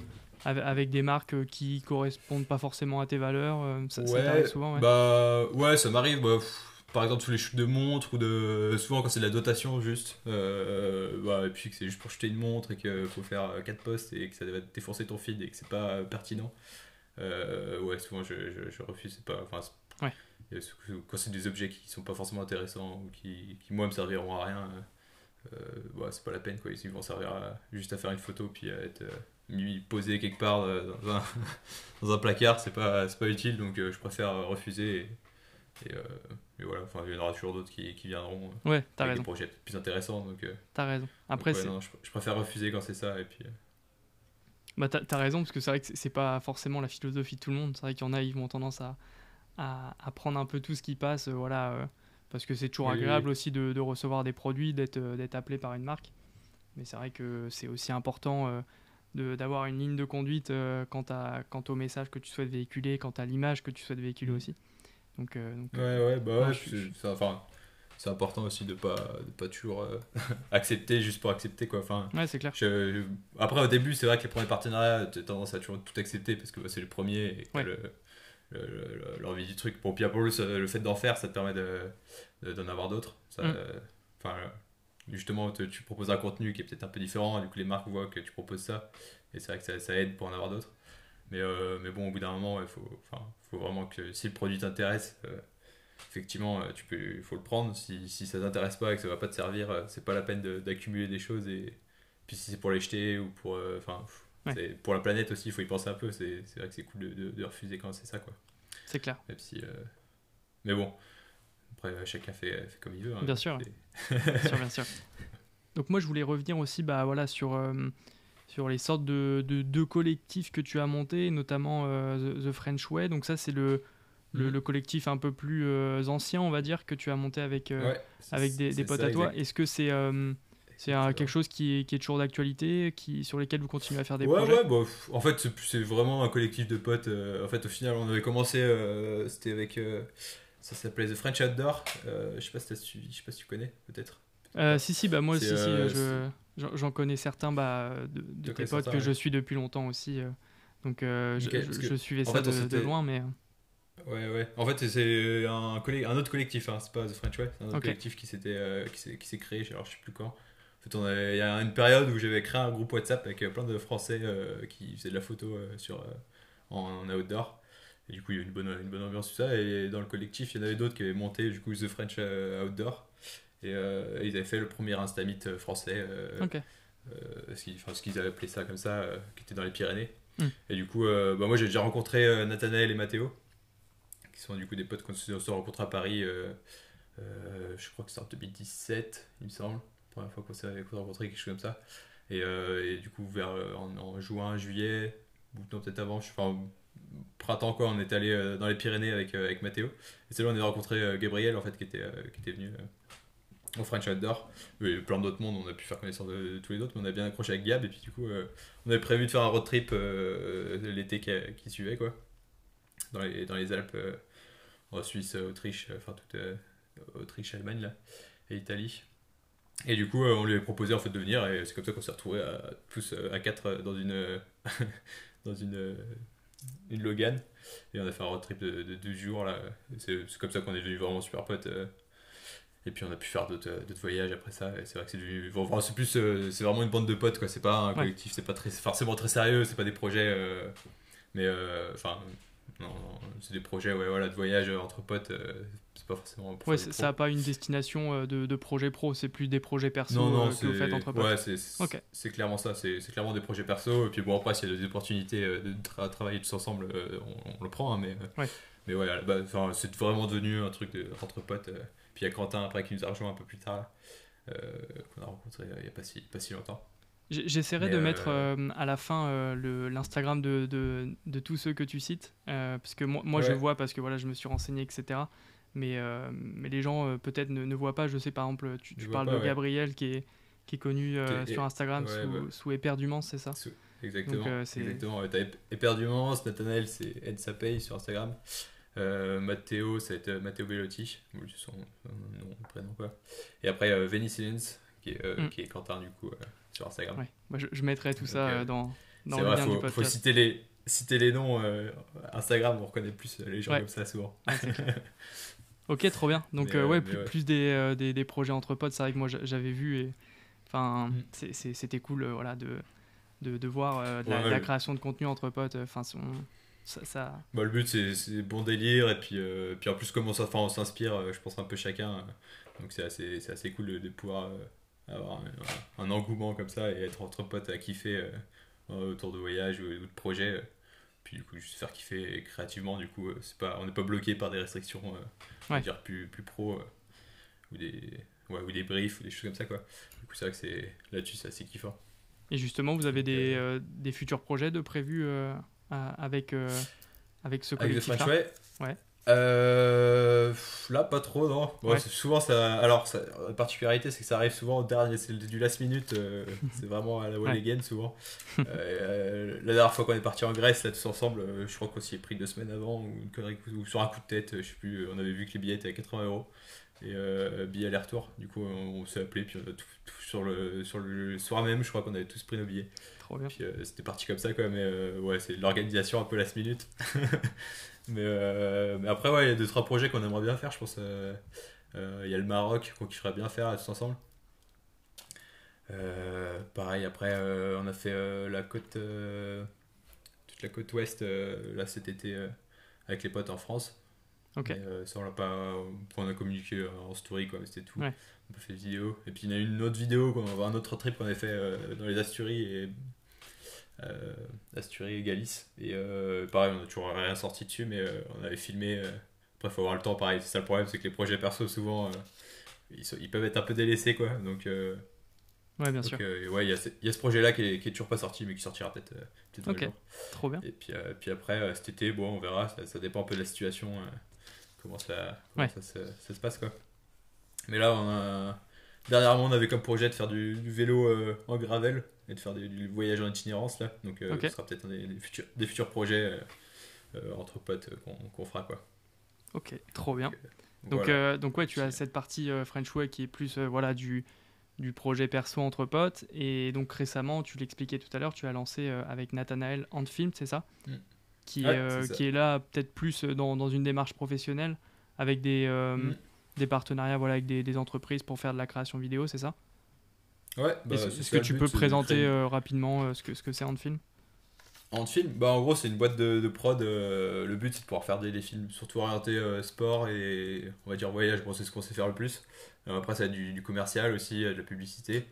avec des marques euh, qui correspondent pas forcément à tes valeurs euh, ça, ouais, souvent ouais. bah ouais ça m'arrive bah, par exemple sous les chutes de montres ou de souvent quand c'est de la dotation juste euh, bah, et puis que c'est juste pour jeter une montre et qu'il faut faire 4 postes et que ça va défoncer ton feed et que c'est pas pertinent ouais souvent je, je, refuse c'est pas enfin ouais. quand c'est des objets qui sont pas forcément intéressants ou qui, qui moi me serviront à rien bah, c'est pas la peine quoi ils vont servir juste à faire une photo puis à être mis posé quelque part euh, dans un, dans un placard, c'est pas, pas utile, donc euh, je préfère refuser. Et, euh, et, voilà, enfin, il y en aura toujours d'autres qui, qui, viendront ouais, as avec raison. des projets plus intéressants. Donc, t'as raison. Après, non, je, préfère refuser quand c'est ça. Et puis, bah, t'as as raison, parce que c'est vrai que c'est pas forcément la philosophie de tout le monde. C'est vrai qu'il y en a, ils vont tendance à, à, à, prendre un peu tout ce qui passe, voilà, parce que c'est toujours agréable aussi de, de, recevoir des produits, d'être appelé par une marque. Mais c'est vrai que c'est aussi important d'avoir une ligne de conduite euh, quant, à, quant au message que tu souhaites véhiculer, quant à l'image que tu souhaites véhiculer mm. aussi. Donc, euh, ouais, ouais, bah ouais, c'est important aussi de pas, de pas toujours euh, accepter juste pour accepter. Quoi. Enfin, ouais, c'est clair. après, au début, c'est vrai que les premiers partenariats, tu as tendance à toujours tout accepter parce que bah, c'est le premier et l'envie du truc. Bon, puis pour le, le fait d'en faire, ça te permet d'en de, d'en avoir d'autres. Mm. Enfin, justement tu proposes un contenu qui est peut-être un peu différent, et du coup les marques voient que tu proposes ça, et c'est vrai que ça, ça, aide pour en avoir d'autres. Mais, mais bon, au bout d'un moment, il faut, faut vraiment que si le produit t'intéresse, effectivement, tu peux, il faut le prendre. Si, si ça t'intéresse pas et que ça va pas te servir, c'est pas la peine d'accumuler des choses. Et puis si c'est pour les jeter ou pour, enfin, pour la planète aussi, il faut y penser un peu. C'est vrai que c'est cool de, de, refuser quand c'est ça, quoi. C'est clair. Même si, mais bon, après, chacun fait, comme il veut. Hein. bien, sûr. bien sûr. Bien sûr, Donc moi, je voulais revenir aussi bah, voilà, sur, euh, sur les sortes de, de, collectifs que tu as montés, notamment euh, The, French Way. Donc ça, c'est le, le, mm. collectif un peu plus euh, ancien, on va dire, que tu as monté avec, avec des, des potes à toi. Est-ce que c'est... C'est quelque chose qui est, qui est toujours d'actualité, qui, sur lesquels vous continuez à faire des ouais, projets Ouais, bah, en fait, c'est vraiment un collectif de potes. en fait, au final, on avait commencé, c'était avec ça s'appelait The French Outdoor. Euh, je sais pas si suivi, je sais pas si tu connais, peut-être. Euh, si, si, bah moi aussi, euh, j'en connais certains bah, de, tes potes que je suis depuis longtemps aussi. donc je, suivais ça de, loin, mais. Ouais, ouais. En fait, c'est un, un autre collectif, hein. c'est pas The French Way, c'est un autre collectif qui s'est créé, alors je sais plus quand. En fait, il y a une période où j'avais créé un groupe WhatsApp avec plein de Français qui faisaient de la photo sur, en, outdoor. Et du coup, il y a une bonne, une bonne ambiance, tout ça. Et dans le collectif, il y en avait d'autres qui avaient monté du coup The French euh, Outdoor. Et, euh, ils avaient fait le premier Instamit euh, français. ce qu'ils avaient appelé ça comme ça, qui était dans les Pyrénées. Hmm. Et du coup, bah, moi j'ai déjà rencontré Nathanaël et Mathéo, qui sont du coup des potes qu'on se rencontrés à Paris. je crois que c'est en 2017, il me semble. Première fois qu'on s'est rencontrés, quelque chose comme ça. Et, et du coup, vers en, juin, juillet, ou peut-être avant, je, enfin, printemps quoi, on est allé euh, dans les Pyrénées avec, euh, avec Mathéo. Et c'est là on a rencontré euh, Gabriel en fait qui était, qui était venu au French Outdoor. Et plein d'autres mondes, on a pu faire connaissance de, tous les autres, mais on a bien accroché avec Gab. Et puis du coup, on avait prévu de faire un road trip l'été qui, qui, suivait, quoi. Dans les, dans les Alpes, en Suisse, Autriche, enfin toute Autriche, Allemagne, là, et Italie. Et du coup, on lui a proposé en fait de venir, et c'est comme ça qu'on s'est retrouvés à, tous à quatre dans une, dans une une Logan. Et on a fait un road trip de, deux jours. là C'est comme ça qu'on est devenu vraiment super potes. Euh. Et puis on a pu faire d'autres voyages après ça. C'est vrai que c'est devenu. c'est plus. Euh, c'est vraiment une bande de potes, quoi. C'est pas un collectif, c'est pas très, forcément très sérieux, c'est pas des projets. Euh, mais enfin, non, c'est des projets ouais, voilà, de voyage entre potes pas forcément. Ouais, ça n'a pas une destination euh, de, de projet pro, c'est plus des projets perso euh, que vous faites entre Ouais, c'est clairement ça, c'est clairement des projets perso. Et puis bon, après, s'il y a des opportunités euh, de travailler tous ensemble, on, le prend, hein, mais, ouais. mais ouais, bah, c'est vraiment devenu un truc de, entre potes. Puis il y a Quentin après qui nous a rejoint un peu plus tard, qu'on a rencontré il n'y a pas si, pas si longtemps. J'essaierai de mettre à la fin l'Instagram de, de, de, tous ceux que tu cites, parce que moi, moi je vois, parce que voilà, je me suis renseigné, etc mais, euh, mais les gens euh, peut-être ne, ne, voient pas. Je sais par exemple, tu, tu parles de Gabriel qui est, qui est connu euh, sur Instagram sous, ouais. sous, Éperdument, c'est ça? Exactement. Donc, exactement. T'as Éperdument, Nathanaël, c'est Ed Sapey sur Instagram. Euh, Matteo, ça va être Matteo Bellotti, son, nom, prénom quoi. Et après euh, Silence, qui est, mm. qui est Quentin du coup sur Instagram. Ouais. Moi, je, je, mettrai tout ça dans, dans le vrai, lien faut, du podcast. faut citer les, citer les noms Instagram, on reconnaît plus les gens comme ça souvent. Ok, trop bien. Donc, euh, ouais, plus, plus des, euh, des, des, projets entre potes, c'est vrai que moi j'avais vu et enfin, mm. c'était cool euh, voilà, de, de, de voir la, création de contenu entre potes. Enfin, ça, ça... Bah, le but c'est bon délire et puis, puis en plus, comment ça, on s'inspire, je pense un peu chacun. donc, c'est assez, assez cool de, pouvoir avoir un, engouement comme ça et être entre potes à kiffer autour de voyages ou, ou de projets puis du coup juste faire kiffer créativement du coup c'est pas on n'est pas bloqué par des restrictions dire plus, plus pro, euh, ou, des, ouais, ou des briefs, ou des choses comme ça. Quoi. Du coup, c'est vrai que c'est, là-dessus, c'est assez kiffant. Et justement, vous avez des, euh, euh, des futurs projets de prévus avec, avec ce collectif-là? Ouais. Euh, là, pas trop, non. Souvent, ça. Alors, la particularité, c'est que ça arrive souvent au dernier, c'est du last minute. c'est vraiment à la one again, souvent. la dernière fois qu'on est parti en Grèce, là, tous ensemble, je crois qu'on s'y est pris deux semaines avant, ou, une connerie, ou sur un coup de tête, je sais plus. On avait vu que les billets étaient à 80 euros. Et billets aller-retour. Du coup, on, s'est appelé, puis on a tout, sur, le, sur le soir même, je crois qu'on avait tous pris nos billets. Trop bien. Puis c'était parti comme ça, quoi. Mais ouais, c'est l'organisation un peu last minute. Mais, euh, mais après, ouais, il y a deux, trois projets qu'on aimerait bien faire, je pense. Euh, euh, il y a le Maroc qu'on kifferait bien faire tous ensemble. Euh, pareil, après, on a fait la côte, toute la côte ouest là cet été avec les potes en France. Ok. ça, on l'a pas. On a communiqué en story, quoi, mais c'était tout. On a fait des vidéos. Et puis, il y a une autre vidéo, un autre trip qu'on a fait dans les Asturies et. Asturies et Galice. Et pareil, on a toujours rien sorti dessus, mais on avait filmé. après, il faut avoir le temps, pareil. C'est ça le problème, c'est que les projets perso, souvent, ils, peuvent être un peu délaissés, quoi. Donc. Ouais, bien sûr. ouais, il y, y, a ce projet-là qui est, qui est, toujours pas sorti, mais qui sortira peut-être peut, Ok, trop bien. Et puis, puis après, cet été, bon, on verra, ça, ça, dépend un peu de la situation comment ça, ça, se passe quoi. Mais là, on a, dernièrement, on avait comme projet de faire du, vélo euh, en gravel et de faire du voyage en itinérance là. Donc, euh, ce sera peut-être des, des, futurs, des futurs projets euh, entre potes qu'on fera quoi. Ok, trop bien. Donc, donc, ouais, tu as cette partie French Way qui est plus voilà du du projet perso entre potes. Et donc récemment, tu l'expliquais tout à l'heure, tu as lancé avec Nathanael Handfilm, c'est ça? Mm qui, euh, qui est là peut-être plus dans, dans, une démarche professionnelle avec des, euh, mm. Des partenariats voilà, avec des, des, entreprises pour faire de la création vidéo, c'est ça? Ouais. Bah, Est-ce que tu peux présenter euh, rapidement ce que ce que c'est Antfilm? Antfilm, bah en gros c'est une boîte de, de prod. le but c'est de pouvoir faire des, des films surtout orientés sport et on va dire voyage. Bon c'est ce qu'on sait faire le plus. après ça a du, du commercial aussi, de la publicité.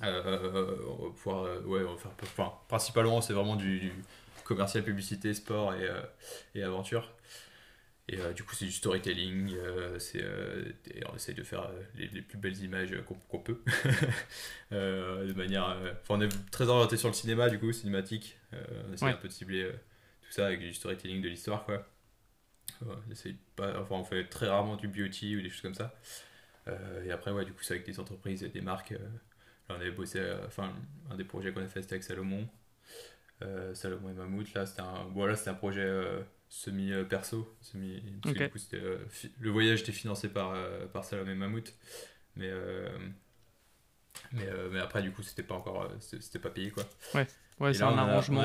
on va pouvoir ouais on va faire enfin, principalement c'est vraiment du commercial, publicité, sport et, euh, et aventure. Et euh, du coup, c'est du storytelling, euh, c'est, on essaye de faire les, plus belles images qu'on, peut. de manière. Enfin, on est très orienté sur le cinéma, du coup, cinématique. on essaie un peu de cibler tout ça avec du storytelling de l'histoire, quoi. on, pas, enfin, on fait très rarement du beauty ou des choses comme ça. et après, ouais, du coup, c'est avec des entreprises et des marques. là, on avait bossé, enfin, un des projets qu'on a fait, c'était avec Salomon. Euh, Salomon et Mammouth, là, c'était un, bon, un projet euh, semi-perso. Semi, euh, le voyage était financé par, par Salomon et Mammouth. Mais, mais, mais après, du coup, c'était pas encore c'était pas payé. Quoi. Ouais, ouais c'est un arrangement.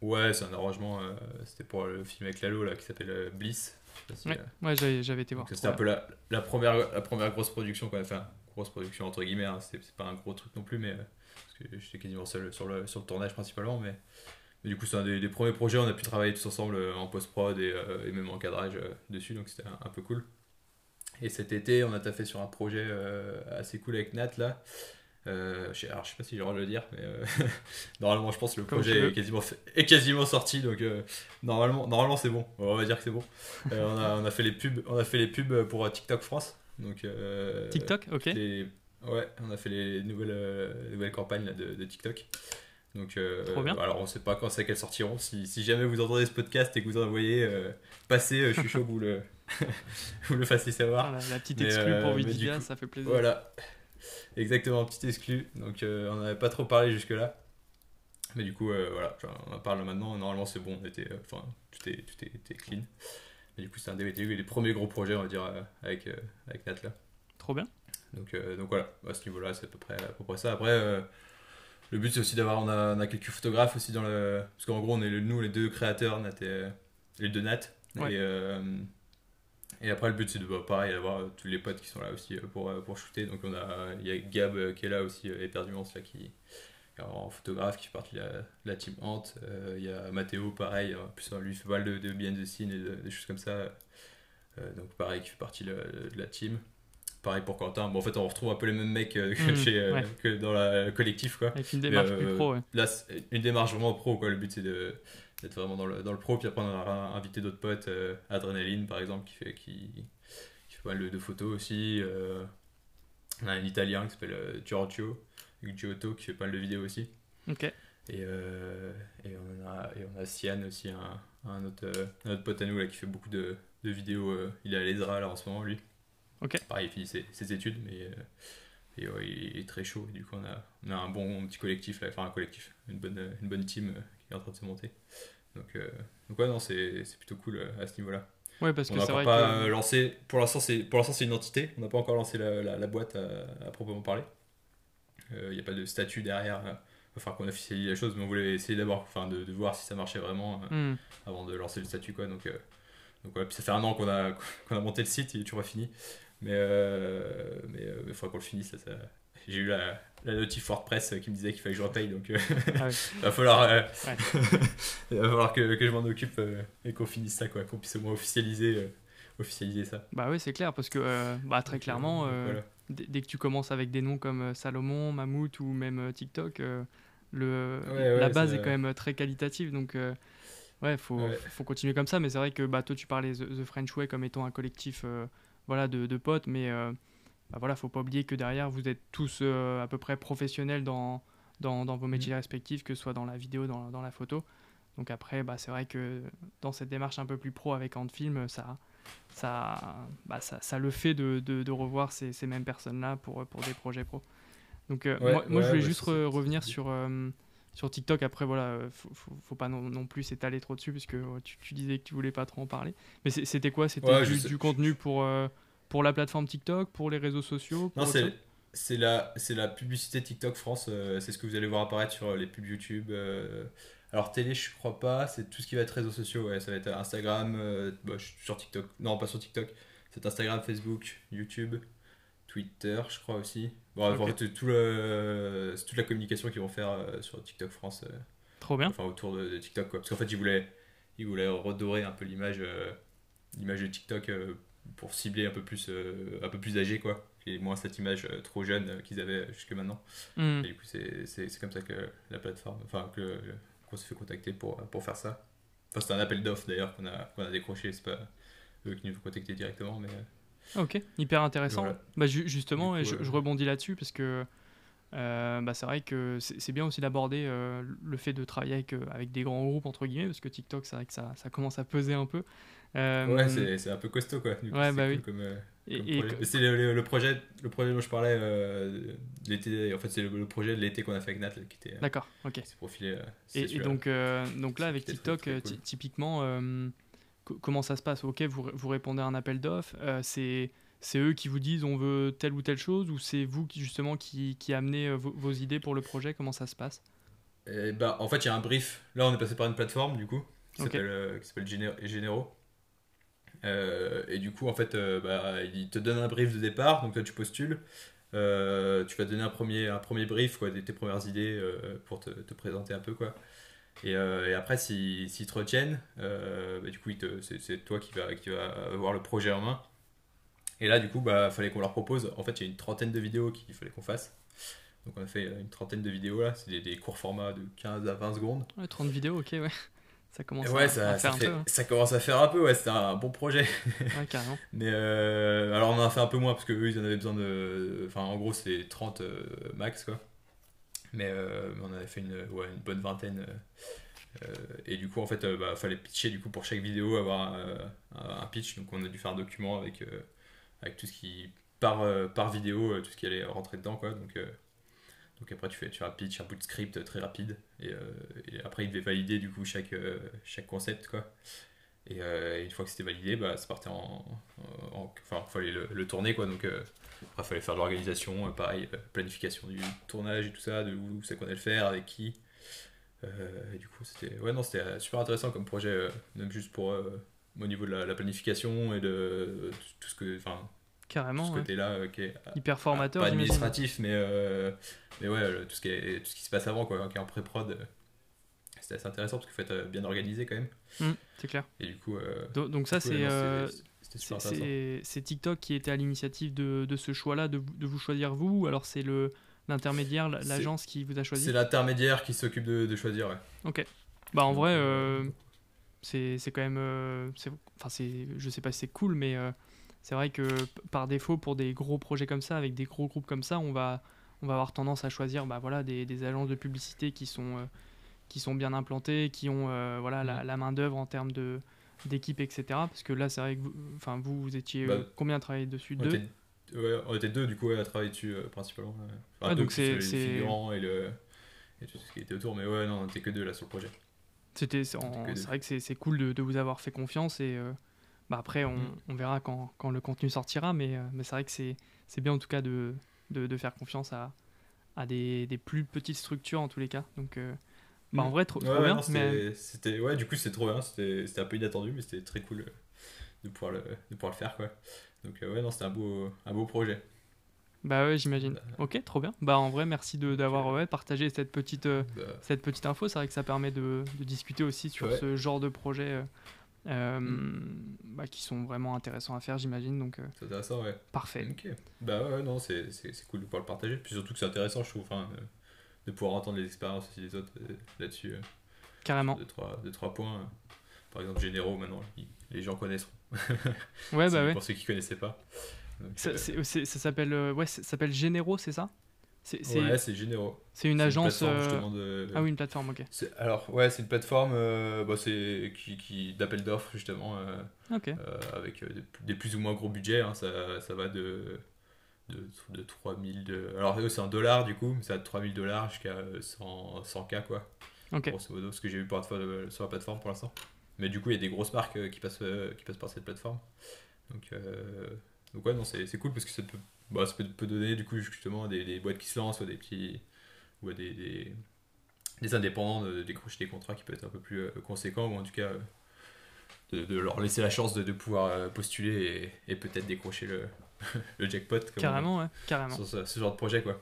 Ouais, c'est un arrangement. c'était pour le film avec Lalo là, qui s'appelle Bliss. ouais, j'avais été voir. C'était un peu la, la, première, la première grosse production a fait. Grosse production entre guillemets, hein, c'est pas un gros truc non plus, mais j'étais quasiment seul sur le, sur le tournage principalement, mais, du coup c'est un des, premiers projets, on a pu travailler tous ensemble euh, en post-prod et, euh, et, même en cadrage euh, dessus, donc c'était un, peu cool. Et cet été, on a taffé sur un projet assez cool avec Nat là. alors je sais pas si j'ai le droit de le dire, mais normalement je pense que le projet est quasiment, est quasiment sorti, donc normalement, normalement c'est bon, on va dire que c'est bon. on, a, on, a, fait les pubs, on a fait les pubs pour TikTok France. Donc, TikTok, ok. Ouais, on a fait les nouvelles, nouvelles campagnes là, de, de, TikTok. Donc, euh, alors on sait pas quand c'est qu'elles sortiront. Si, si, jamais vous entendez ce podcast et que vous en envoyez, euh, je suis chaud que vous le, vous le fassiez savoir. la, petite exclue pour Wikipedia, ça fait plaisir. Voilà, exactement, petite exclue. Donc on n'avait pas trop parlé jusque-là. Mais du coup, voilà, on en parle maintenant. Normalement, c'est bon, était, enfin, tout, est, tout est, clean. Mais du coup, c'est un des, des, premiers gros projets, on va dire, avec, avec Nat là. Trop bien. Donc, euh, donc voilà, à ce niveau-là, c'est à peu près, à peu près ça. Après, euh, le but c'est aussi d'avoir, on a, on a, quelques photographes aussi dans le. Parce qu'en gros, on est nous les deux créateurs, Nat et, les deux Nat. Et, euh, et après, le but c'est de, bah, pareil, d'avoir tous les potes qui sont là aussi pour, pour shooter. Donc on a, il y a Gab qui est là aussi, éperdument, là, qui en photographe qui fait partie de la, team Ant. Il y a Mathéo, pareil, en plus lui il fait pas mal de, de behind the scene et des choses comme ça. donc pareil, qui fait partie de, de la team pareil pour Quentin. Bon, en fait, on retrouve un peu les mêmes mecs euh, que, mm, chez, euh, que dans la collectif. Quoi. Avec une démarche plus euh, pro. Ouais. Là, une démarche vraiment pro. Quoi. Le but, c'est d'être vraiment dans le, dans le pro. Puis après, on a invité d'autres potes. Adrenaline, par exemple, qui fait, qui, qui fait pas mal de, photos aussi. on a un Italien qui s'appelle Giorgio, Giotto, qui fait pas mal de vidéos aussi. Ok. Et, et, on a, et on a Sian aussi, un, un, autre, un autre pote à nous là, qui fait beaucoup de, de vidéos. il est à l'ESRA là en ce moment, lui. Pareil, il finit ses, études, mais euh, il est très chaud. du coup, on a, on a un bon petit collectif, là, enfin un collectif, une bonne, une bonne team euh, qui est en train de se monter. Donc, euh, donc ouais, non, c'est plutôt cool à ce niveau-là. Ouais, parce on encore pas lancé, pour l'instant, c'est une entité, on n'a pas encore lancé la, la, boîte à, proprement parler. Il n'y a pas de statut derrière enfin qu'on officialise la chose mais on voulait essayer d'abord enfin de, de, voir si ça marchait vraiment hmm. avant de lancer le statut quoi donc donc puis ça fait un an qu'on a qu'on a monté le site il est toujours pas fini Mais euh, mais il faudra qu'on le finisse. Ça, J'ai eu la, la notif WordPress qui me disait qu'il fallait que je repaye, donc ah il va falloir, il va falloir que, que je m'en occupe et qu'on finisse ça, quoi, qu'on puisse au moins officialiser, officialiser ça. Bah oui, c'est clair, parce que bah, très clairement, dès que tu commences avec des noms comme Salomon, Mammouth ou même TikTok, le, la base est, quand même très qualitative. Donc, euh, ouais, faut, faut continuer comme ça. Mais c'est vrai que bah, toi, tu parlais The, French Way comme étant un collectif euh, voilà, de, de, potes. Mais euh, bah, voilà, faut pas oublier que derrière, vous êtes tous à peu près professionnels dans, dans, dans vos métiers mm. respectifs, que ce soit dans la vidéo, dans, dans la photo. Donc après, bah, c'est vrai que dans cette démarche un peu plus pro avec Antfilm, ça, ça, bah, ça, ça, le fait de, de, de revoir ces, ces mêmes personnes-là pour, pour des projets pro. Donc euh, moi, je voulais juste revenir sur, euh, sur TikTok. Après, voilà, euh, faut, faut, pas non, plus s'étaler trop dessus, puisque tu, tu, disais que tu voulais pas trop en parler. Mais c'était quoi? C'était du, contenu pour, pour la plateforme TikTok, pour les réseaux sociaux Non, c'est c'est la, la publicité TikTok France, c'est ce que vous allez voir apparaître sur les pubs YouTube. alors télé, je crois pas, c'est tout ce qui va être réseaux sociaux, ouais, ça va être Instagram, bah, sur TikTok, non pas sur TikTok, c'est Instagram, Facebook, YouTube, Twitter, je crois aussi. Bon, tout le, c'est toute la communication qu'ils vont faire euh, sur TikTok France. Euh, Trop bien. Enfin, autour de, TikTok, quoi. Parce qu'en fait, ils voulaient, ils voulaient redorer un peu l'image, euh, l'image de TikTok pour cibler un peu plus, un peu plus âgé, quoi. Et moins cette image trop jeune qu'ils avaient jusque maintenant. Hmm. Et du coup, c'est, c'est, c'est comme ça que la plateforme, enfin, que, qu'on s'est fait contacter pour, pour faire ça. Enfin, c'était un appel d'offres d'ailleurs qu'on a, qu'on a décroché. C'est pas eux qui nous ont contacté directement, mais. Ok, hyper intéressant. Bah, justement, et je, rebondis là-dessus parce que euh, bah, c'est vrai que c'est bien aussi d'aborder euh, le fait de travailler avec, euh, avec, des grands groupes, entre guillemets, parce que TikTok, c'est vrai que ça, ça, commence à peser un peu. ouais, c'est un peu costaud, quoi. ouais, bah oui. C'est le, projet, le projet dont je parlais l'été, en fait, c'est le, projet de l'été qu'on a fait avec Nat, qui était. D'accord, ok. Profilé. et, et donc, donc là, avec TikTok, typiquement comment ça se passe? Ok, vous, vous répondez à un appel d'offres, euh, c'est c'est eux qui vous disent on veut telle ou telle chose ou c'est vous qui justement qui, qui amenez euh, vos, idées pour le projet? Comment ça se passe? Et eh bah, En fait, il y a un brief. Là, on est passé par une plateforme du coup qui s'appelle euh, Généraux. et du coup, en fait, bah, il te donne un brief de départ, donc toi tu postules. tu vas donner un premier, un premier brief, quoi, tes premières idées pour te, te, présenter un peu. quoi. Euh, et, après, s'ils te retiennent, euh, bah, du coup, c'est toi qui vas, qui va avoir le projet en main. Et là, du coup, il bah, fallait qu'on leur propose. En fait, il y a une trentaine de vidéos qu'il fallait qu'on fasse. Donc, on a fait une trentaine de vidéos là. C'est des, courts formats de 15 à 20 secondes. Ouais, 30 vidéos, ok, ouais. Ça commence à, ça, faire un peu. Hein. Ça commence à faire un peu, ouais. C'était un bon projet. Ouais, carrément. Mais euh, alors, on en a fait un peu moins parce qu'eux, ils en avaient besoin de. Enfin, en gros, c'est 30 max, quoi. Mais euh, on avait fait une, bonne vingtaine. Euh, et du coup, en fait, il bah, fallait pitcher du coup, pour chaque vidéo, avoir un, pitch. Donc, on a dû faire un document avec, avec tout ce qui, par, par vidéo, tout ce qui allait rentrer dedans. Quoi. Donc, donc après, tu fais, tu fais un pitch, un bout de script très rapide. Et, après, il devait valider du coup chaque, chaque concept. Quoi. Et une fois que c'était validé, bah, ça partait en. enfin, il fallait le, le, tourner. Quoi, donc, il fallait faire de l'organisation, euh, pareil, euh, planification du tournage et tout ça, de où c'est qu'on allait le faire, avec qui. Euh, et du coup, c'était ouais, non, c'était super intéressant comme projet, même juste pour au niveau de la, planification et de tout ce que. Enfin, Carrément. Tout ce côté-là qui est. Hyper formateur. Pas administratif, mais, mais ouais, tout ce, qui est, tout ce qui se passe avant, quoi, qui est en pré-prod assez intéressant parce qu'il faut être bien organisé quand même. Mmh, c'est clair. Et du coup. donc, donc, ça, c'est c'est TikTok qui était à l'initiative de, de, ce choix-là, de, de, vous choisir vous, ou alors c'est l'intermédiaire, l'agence qui vous a choisi? C'est l'intermédiaire qui s'occupe de, de, choisir, ouais. Ok. Bah en vrai, euh, c'est quand même... Euh, enfin, je sais pas si c'est cool, mais euh, c'est vrai que par défaut, pour des gros projets comme ça, avec des gros groupes comme ça, on va, on va avoir tendance à choisir bah, voilà, des, des agences de publicité qui sont, euh, qui sont bien implantées, qui ont voilà, la, la main-d'œuvre en termes de d'équipe, etc. Parce que là, c'est vrai que vous, enfin, vous, vous étiez bah, combien à travailler dessus? Deux? ouais, On était deux, du coup, à travailler dessus euh, principalement. Enfin, donc c'est. Les figurants et, le, et tout ce qui était autour, mais ouais, non, on était que deux là sur le projet. C'était, c'est vrai que c'est cool de, de, vous avoir fait confiance et euh, bah après, on, mm. on verra quand, quand, le contenu sortira, mais, euh, mais c'est vrai que c'est bien en tout cas de, de, de faire confiance à, à des, des, plus petites structures en tous les cas. Donc, bah, en vrai, trop, bien. c'était, ouais, du coup, c'était trop bien. C'était, un peu inattendu, mais c'était très cool de pouvoir le, de pouvoir le faire. Quoi. Donc ouais, non, c'était un beau, un beau projet. Bah ouais, j'imagine. Ok, trop bien. Bah en vrai, merci de- d'avoir ouais, partagé cette petite, euh, Bah, cette petite info. C'est vrai que ça permet de, de discuter aussi sur Ouais. ce genre de projet euh, euh, Mm. bah, qui sont vraiment intéressants à faire, j'imagine. Donc euh, c'est intéressant, ouais. parfait. Ok. Bah ouais, non, c'est c'est- c'est cool de pouvoir le partager. Puis surtout que c'est intéressant, je trouve, enfin, euh, de pouvoir entendre les expériences aussi des autres euh, là-dessus. euh, Carrément. deux, trois, deux, trois points. euh. Par exemple, Généraux, maintenant, les gens connaisseront. Ouais, bah ouais. Pour ceux qui connaissaient pas. Donc, Ça, s'appelle euh, ouais, ça s'appelle Généraux, c'est ça? Ouais, c'est Généraux. c'est une agence. euh, de... Ah oui, une plateforme, ok. Alors, ouais, c'est une plateforme euh, bah, c'est qui, qui, d'appel d'offres, justement, Ok. avec des, des plus ou moins gros budgets. hein, ça, ça va de, de, de 3000. De... Alors, eux, c'est en dollars, du coup, mais ça va de 3000 dollars jusqu'à euh, 100, 100K, quoi. Ok. Grosso modo, ce que j'ai vu pour la de- sur la plateforme pour l'instant. Mais du coup, il y a des grosses marques euh, qui, passent, euh, qui passent par cette plateforme. Donc, euh, donc ouais, non, c'est c'est cool parce que ça peut, bah, ça peut, peut donner, du coup, justement, des, des boîtes qui se lancent ou des petits. ou à des, des, des indépendants de décrocher des contrats qui peuvent être un peu plus euh, conséquents ou en tout cas euh, de, de leur laisser la chance de, de pouvoir euh, postuler et, et peut-être décrocher le, le jackpot comme on- Carrément, ouais. Carrément. sur ce, ce genre de projet quoi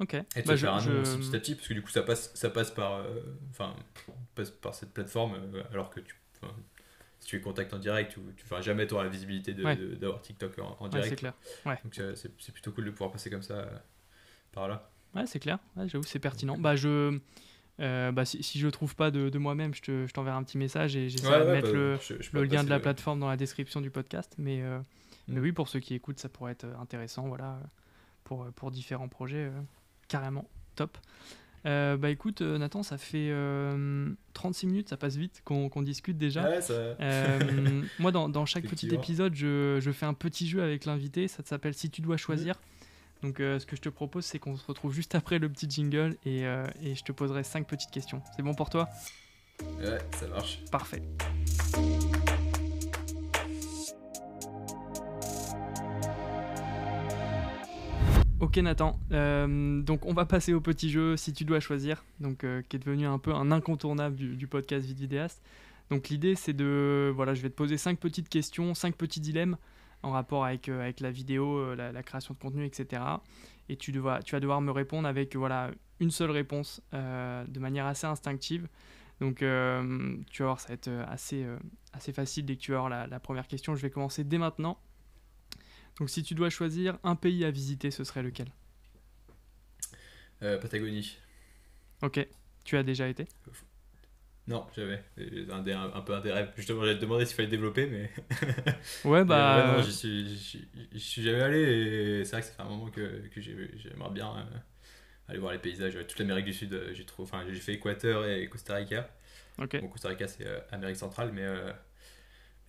Ok. et de Bah, se je- faire un nom petit à petit parce que du coup ça passe ça passe par euh, enfin passe par cette plateforme euh, alors que tu si tu es contact en direct tu, tu enfin, jamais tu auras la visibilité de- Ouais. de- d'avoir TikTok en, en Ouais, direct c'est clair. donc euh, c'est plutôt cool de pouvoir passer comme ça euh, par là Ouais, c'est clair. Ouais, J'avoue, c'est pertinent. Bah, je, euh, bah, si, si je trouve pas de, de moi-même, je te- je t'enverrai un petit message et j'essaierai de mettre bah, le, je- je peux le lien de la plateforme dans la description du podcast. Mais, euh. Mais oui, pour ceux qui écoutent, ça pourrait être intéressant. Voilà, euh, pour, pour différents projets, euh, carrément top. Euh, bah écoute, euh, Nathan, ça fait euh, 36 minutes, ça passe vite qu'on discute déjà. Ouais, ça- Euh, moi, dans, dans chaque petit Effectivement. épisode, je, je fais un petit jeu avec l'invité. Ça s'appelle Si tu dois choisir. Donc, euh, ce que je te propose, c'est qu'on se retrouve juste après le petit jingle et, euh, et je te poserai cinq petites questions. C'est bon pour toi? Ouais, ça marche. Parfait. Ok Nathan, Euh, donc on va passer au petit jeu si tu dois choisir, donc euh, qui est devenu un peu un incontournable du, podcast Vite Vidéaste. Donc l'idée c'est de, voilà, je vais te poser cinq petites questions, cinq petits dilemmes en rapport avec, euh, avec la vidéo, la, création de contenu, etc. Et tu, devras, tu vas devoir me répondre avec voilà, une seule réponse de manière assez instinctive. Donc tu vas voir, ça va être assez, assez facile dès que tu vas avoir la première question. Je vais commencer dès maintenant. Donc si tu dois choisir un pays à visiter, ce serait lequel? Euh, Patagonie. Ok, tu as déjà été? Non, jamais. Un, un, un peu un des rêves. Justement, j'allais te demander s'il fallait développer, mais. Ouais, bah... ouais, non, j'y suis, jamais allé et c'est vrai que ça fait un moment que, que j'ai- j'aimerais bien euh, aller voir les paysages. Toute l'Amérique du Sud, euh, j'ai trop, enfin, j'ai fait Équateur et Costa Rica. ok, Bon, Costa Rica, c'est euh, Amérique centrale, mais,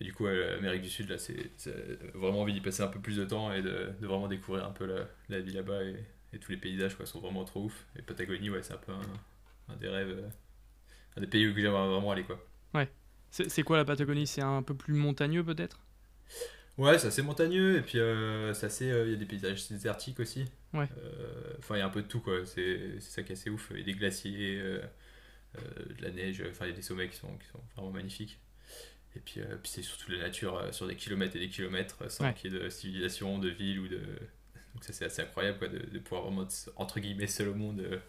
euh, mais du coup, euh, Amérique du Sud, là, c'est c'est vraiment envie d'y passer un peu plus de temps et de, de vraiment découvrir un peu la, la vie là-bas et, et tous les paysages quoi, sont vraiment trop ouf. Et Patagonie, ouais, c'est un peu un, un des rêves, euh, un des pays où j'aimerais vraiment aller quoi. c'est c'est quoi la Patagonie? C'est un peu plus montagneux peut-être? Ouais, c'est assez montagneux et puis euh, c'est euh, il y a des paysages désertiques aussi. Ouais. Euh, Enfin, il y a un peu de tout quoi. C'est ça qui est assez ouf. Il y a des glaciers, euh, euh, de la neige. Enfin, il y a des sommets qui sont, qui sont vraiment magnifiques. Et puis, euh, puis c'est surtout la nature euh, sur des kilomètres et des kilomètres euh, sans Ouais. qu'il y ait de civilisation, de ville ou de. Donc ça c'est assez incroyable quoi, de, de pouvoir vraiment être, entre guillemets seul au monde euh,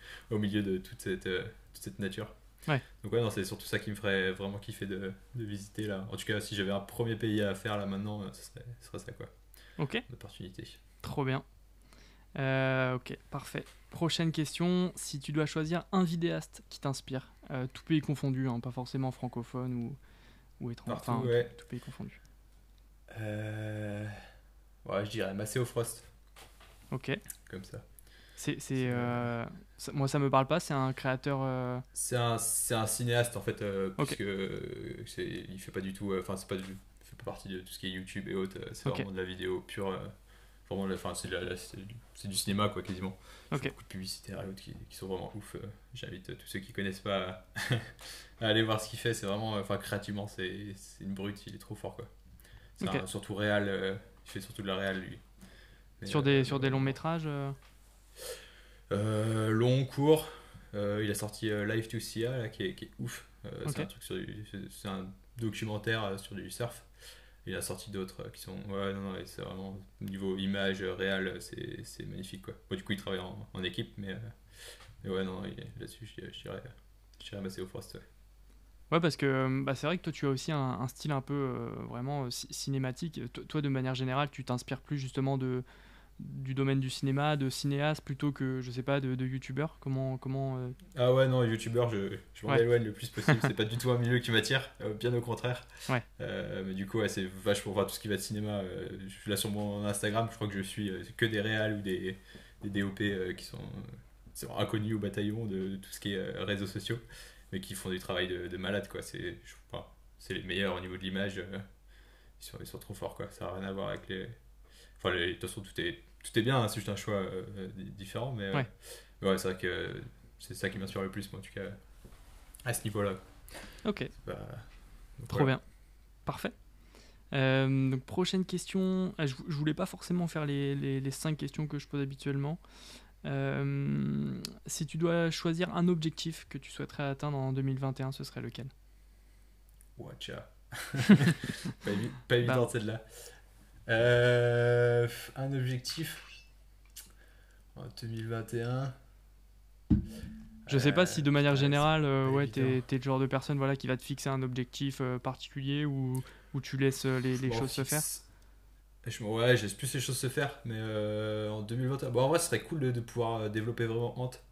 au milieu de toute cette, toute cette nature. Ouais. Donc ouais, non, c'est surtout ça qui me ferait vraiment kiffer de, de visiter là. En tout cas, si j'avais un premier pays à faire là maintenant, ce serait, ça quoi, Ok, l'opportunité. trop bien. Ok, parfait. Prochaine question, si tu dois choisir un vidéaste qui t'inspire, tout pays confondu, hein, pas forcément francophone ou, ou étranger, Partout, enfin, ouais. tout, tout pays confondu. Euh... Ouais, je dirais Maceo Frost, Ok, comme ça. c'est, euh, ça- moi ça me parle pas, c'est un créateur... euh, C'est un, c'est un cinéaste en fait, euh, Ok. puisque c'est, il fait pas du tout, euh, enfin c'est pas du, il fait pas partie de tout ce qui est YouTube et autres, c'est Ok. vraiment de la vidéo pure, vraiment, enfin c'est, du- cinéma quoi quasiment. Il Ok. fait beaucoup de autres qui, qui sont vraiment ouf. euh, J'invite euh, tous ceux qui connaissent pas à, à aller voir ce qu'il fait, c'est vraiment, euh, enfin créativement c'est, c'est une brute, il est trop fort quoi. C'est surtout réel, euh, il fait surtout de la réal lui. Mais, sur, euh, des, sur des longs métrages euh, long, court. Il a sorti Live to Sia, là, qui, est, qui est ouf. C'est un truc sur c'est- un documentaire sur du surf. Il a sorti d'autres qui sont. Ouais, non, non, c'est vraiment. Niveau image réelle, c'est magnifique, quoi. du coup, il travaille en, équipe, mais, mais, ouais, non, là-dessus, je dirais, dirais Masseo Frost, ouais. Ouais, parce que bah, c'est vrai que toi, tu as aussi un, style un peu vraiment cinématique. toi, de manière générale, tu t'inspires plus justement de, du domaine du cinéma, de cinéaste plutôt que, je sais pas, de, de youtubeur? Comment. comment euh, Ah ouais, non, youtubeur, je, je m'en éloigne le plus possible. c'est pas du tout un milieu qui m'attire, euh, bien au contraire. Ouais. Euh, mais du coup, ouais, c'est vachement voir tout ce qui va de cinéma. je suis là sur mon Instagram, je crois que je suis que des réals ou des, des DOP qui sont, inconnus au bataillon de, tout ce qui est réseaux sociaux, mais qui font du travail de, de malade, quoi. C'est, c'est les meilleurs au niveau de l'image. ils, sont, ils sont trop forts, quoi. Ça n'a rien à voir avec les de toute façon, tout est, tout est bien, hein, c'est juste un choix euh, différent, mais euh, ouais, c'est vrai que c'est ça qui m'inspire le plus, moi, en tout cas, à ce niveau-là. Ok. Trop bien. Parfait. Euh, donc, prochaine question. Ah, je, je, voulais pas forcément faire les, les, les, cinq questions que je pose habituellement. si tu dois choisir un objectif que tu souhaiterais atteindre en 2021, ce serait lequel? Watcha. pas, pas évident bah, celle-là. Euh, un objectif en 2021. Je sais pas si de manière euh, générale, euh, ouais, t'es es le genre de personne voilà, qui va te fixer un objectif particulier ou, ou tu laisses les, les choses se faire je, Ouais, je laisse plus les choses se faire, mais en 2021, bon, en vrai, ce serait cool de, pouvoir développer vraiment Hante.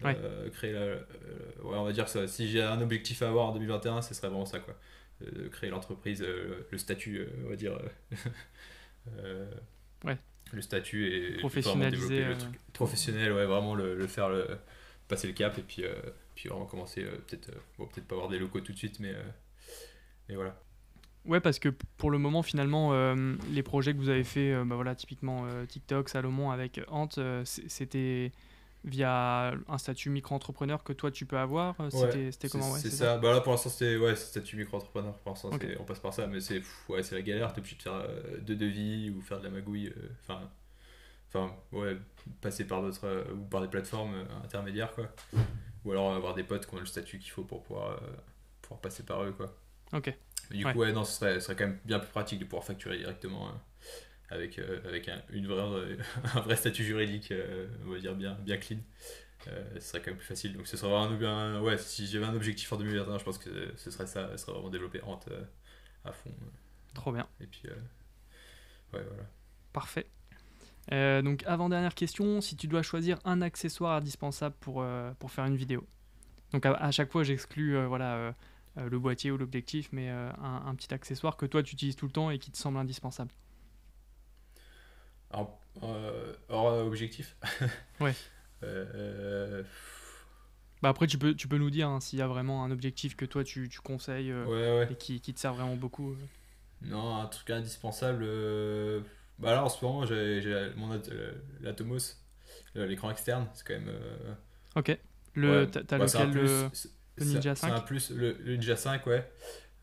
créer la, ouais, on va dire ça. Si j'ai un objectif à avoir en 2021, ce serait vraiment ça, quoi. créer l'entreprise, le statut, on va dire, Euh, ouais. le statut et professionnaliser le truc. professionnel ouais vraiment le, faire le, passer le cap et puis euh, puis vraiment commencer euh, peut-être bon, peut-être pas avoir des locaux tout de suite mais mais voilà. Ouais, parce que pour le moment, finalement, les projets que vous avez fait, bah voilà, typiquement TikTok, Salomon avec Ant, c'était via un statut micro-entrepreneur que toi tu peux avoir euh, C'était comment ouais, C'est ça. Bah là pour l'instant c'était ouais, statut micro-entrepreneur. Pour l'instant on passe par ça, mais c'est ouais, la galère. T'es obligé de faire euh, deux devis ou faire de la magouille. Euh, enfin, enfin ouais, passer par d'autres ou par des plateformes intermédiaires quoi. Ou alors avoir des potes qui ont le statut qu'il faut pour pouvoir, pouvoir passer par eux quoi. Ok. du coup ouais, non, ce serait, ce serait quand même bien plus pratique de pouvoir facturer directement. Hein avec, euh, avec un, une vraie, un vrai statut juridique, euh, on va dire bien, bien clean. Euh, ce serait quand même plus facile. Donc ce serait un, ouais, si j'avais un objectif en 2021, je pense que ce serait ça, ce serait vraiment développer Ant à fond. Trop bien. Et puis, ouais, voilà. Parfait. donc avant-dernière question, si tu dois choisir un accessoire indispensable pour, pour faire une vidéo. Donc à, chaque fois j'exclus voilà, le boîtier ou l'objectif, mais un, un, petit accessoire que toi tu utilises tout le temps et qui te semble indispensable. Alors, euh, hors objectif Ouais. Euh, bah après, tu peux, tu peux nous dire hein, s'il y a vraiment un objectif que toi tu, tu conseilles euh, et qui, qui, te sert vraiment beaucoup. Non, un truc indispensable. Bah là, en ce moment, j'ai mon l'Atomos, l'écran externe, c'est quand même. Ok. Le, T'as bah, lequel le, Ninja 5 C'est un plus, le, le, Ninja 5, ouais.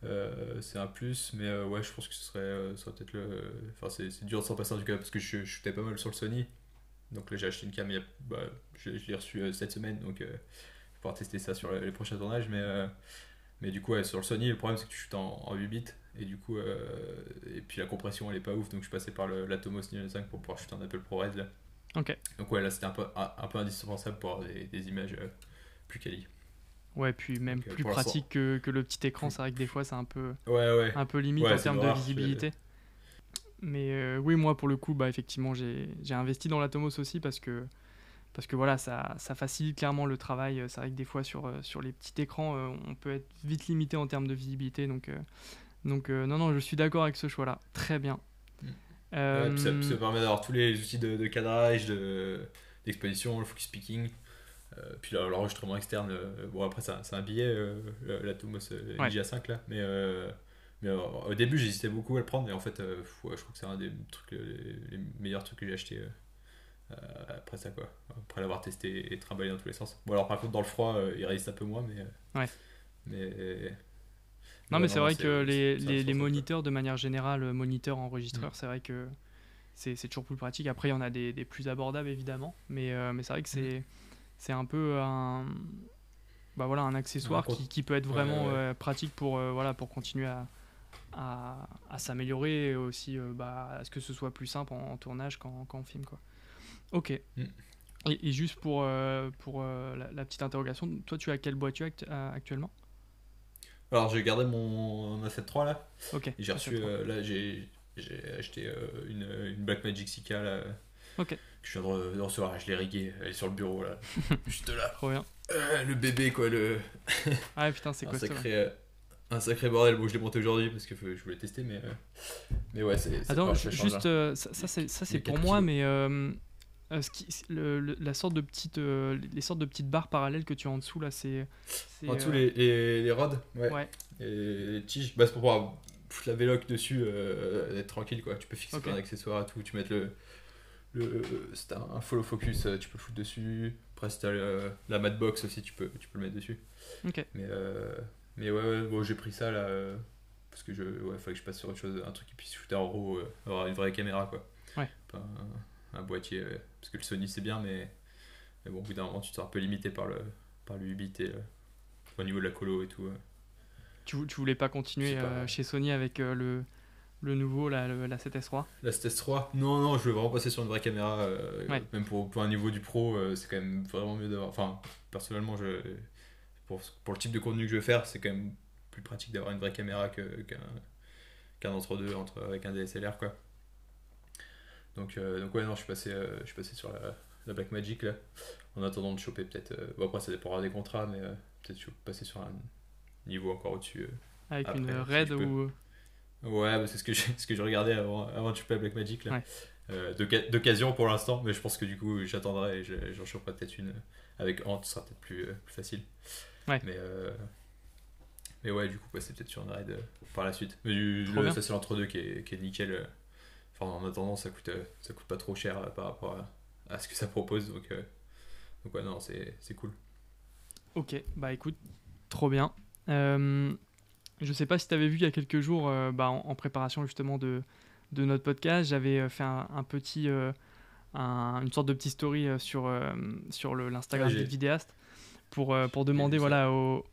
Euh, c'est un plus, mais euh, ouais, je pense que ce serait, euh, serait peut-être le. Enfin, c'est dur de s'en passer en tout cas, parce que je, je pas mal sur le Sony. Donc là, j'ai acheté une cam, bah, je, l'ai reçu cette semaine, donc je vais pouvoir tester ça sur les, prochains tournages. Mais, mais du coup, ouais, sur le Sony, le problème c'est que tu shootes en, en 8 bits, et du coup, et puis la compression elle est pas ouf, donc je suis passé par l'Atomos Ninja 5 pour pouvoir shooter un Apple ProRes là. Ok. Donc ouais, là c'était un peu, un, peu indispensable pour avoir des, des images plus quali. Ouais, puis même plus pratique que, que, le petit écran, c'est vrai que des fois c'est un peu, ouais, un peu limite en termes de visibilité. Mais euh, oui, moi pour le coup, bah, effectivement, j'ai investi dans l'Atomos aussi parce que, parce que voilà, ça, ça facilite clairement le travail. C'est vrai que des fois sur, euh, sur les petits écrans, euh, on peut être vite limité en termes de visibilité. Donc, donc non, non, je suis d'accord avec ce choix-là. Très bien. Mm. ça, permet d'avoir tous les outils de, de cadrage, d'exposition, le focus speaking. Euh, puis l'enregistrement externe, euh, bon après c'est un billet, euh, la Tomos ouais. 5 là, mais, mais au début j'hésitais beaucoup à le prendre, mais en fait je crois que c'est un des trucs, les, meilleurs trucs que j'ai acheté après ça quoi, après l'avoir testé et trimballé dans tous les sens. Bon alors par contre dans le froid il résiste un peu moins, mais... Ouais. mais non, mais c'est vrai que les, les, les moniteurs, de manière générale, moniteurs, enregistreurs, mm. c'est vrai que c'est toujours plus pratique. Après, il y en a des, des plus abordables, évidemment, mais, mais c'est vrai que c'est. Mm c'est un peu un, bah voilà, un accessoire qui, qui, peut être vraiment euh, pratique pour, euh, voilà, pour continuer à, à, à s'améliorer et aussi bah, à ce que ce soit plus simple en, tournage quand, on filme. Quoi. Ok. Mm. Et, juste pour, pour la, petite interrogation, toi tu as quelle boîte actuellement? Alors j'ai gardé mon A7 III là. Ok. J'ai reçu, là j'ai acheté une, une Blackmagic Sika là. Ok. Je viens de recevoir, je l'ai rigué, elle est sur le bureau là, juste là. Trop bien. Euh, le bébé quoi, le. ah putain, c'est quoi ça sacré, euh, Un sacré bordel, bon je l'ai monté aujourd'hui parce que je voulais tester, mais, euh, mais ouais, c'est. Attends, juste, ça, ça c'est pour moi, mais ce qui, le, la sorte de petite, les sortes de petites barres parallèles que tu as en dessous là, c'est. En dessous les, les, les, rods, ouais. ouais. Et les tiges, bah, c'est pour pouvoir foutre la véloc dessus, être tranquille quoi. Tu peux fixer okay. plein d'accessoires et tout, tu mets le le, c'est un follow focus, euh, tu peux le foutre dessus. Après, si t'as la mat box aussi, tu peux, tu peux le mettre dessus. Ok. Mais, euh, mais ouais, bon, j'ai pris ça là. Euh, parce que je, ouais, fallait que je passe sur autre chose, un truc qui puisse shooter en RAW, avoir une vraie caméra quoi. Ouais. Pas un, boîtier. parce que le Sony c'est bien, mais, mais bon, au bout d'un moment, tu sens un peu limité par le, par l'humidité au niveau de la colo et tout. Tu, tu voulais pas continuer chez Sony avec le le nouveau, la, la 7S3 La 7S3 Non, non, je veux vraiment passer sur une vraie caméra. Euh, même pour, pour, un niveau du pro, euh, c'est quand même vraiment mieux d'avoir. Enfin, personnellement, je, pour, pour, le type de contenu que je veux faire, c'est quand même plus pratique d'avoir une vraie caméra qu'un qu'un entre-deux entre, avec un DSLR. Quoi. Donc, euh, donc ouais, non, je suis passé, je suis passé sur la, la Blackmagic là, en attendant de choper peut-être. bon, après, ça dépendra des contrats, mais peut-être passer sur un niveau encore au-dessus. avec une RAID ou. Ouais, bah, c'est ce que j'ai ce que je regardais avant, avant de choper Black Magic là. Euh, d'occasion pour l'instant, mais je pense que du coup j'attendrai et j'en choperai peut-être une avec Ant, ce sera peut-être plus, euh, plus facile. Ouais. Mais, euh, mais ouais, du coup, passer peut-être sur une raid par la suite. Mais du, le, ça c'est l'entre-deux qui est, qui est nickel. Enfin, en attendant, ça coûte, ça coûte pas trop cher par rapport à, à, ce que ça propose. Donc, donc ouais, non, c'est cool. Ok, bah écoute, trop bien. Je sais pas si tu avais vu il y a quelques jours, euh, bah, en, préparation justement de, de notre podcast, j'avais euh, fait un, petit, euh, une sorte de petite story sur, sur l'Instagram des vidéastes pour, pour demander voilà, aux,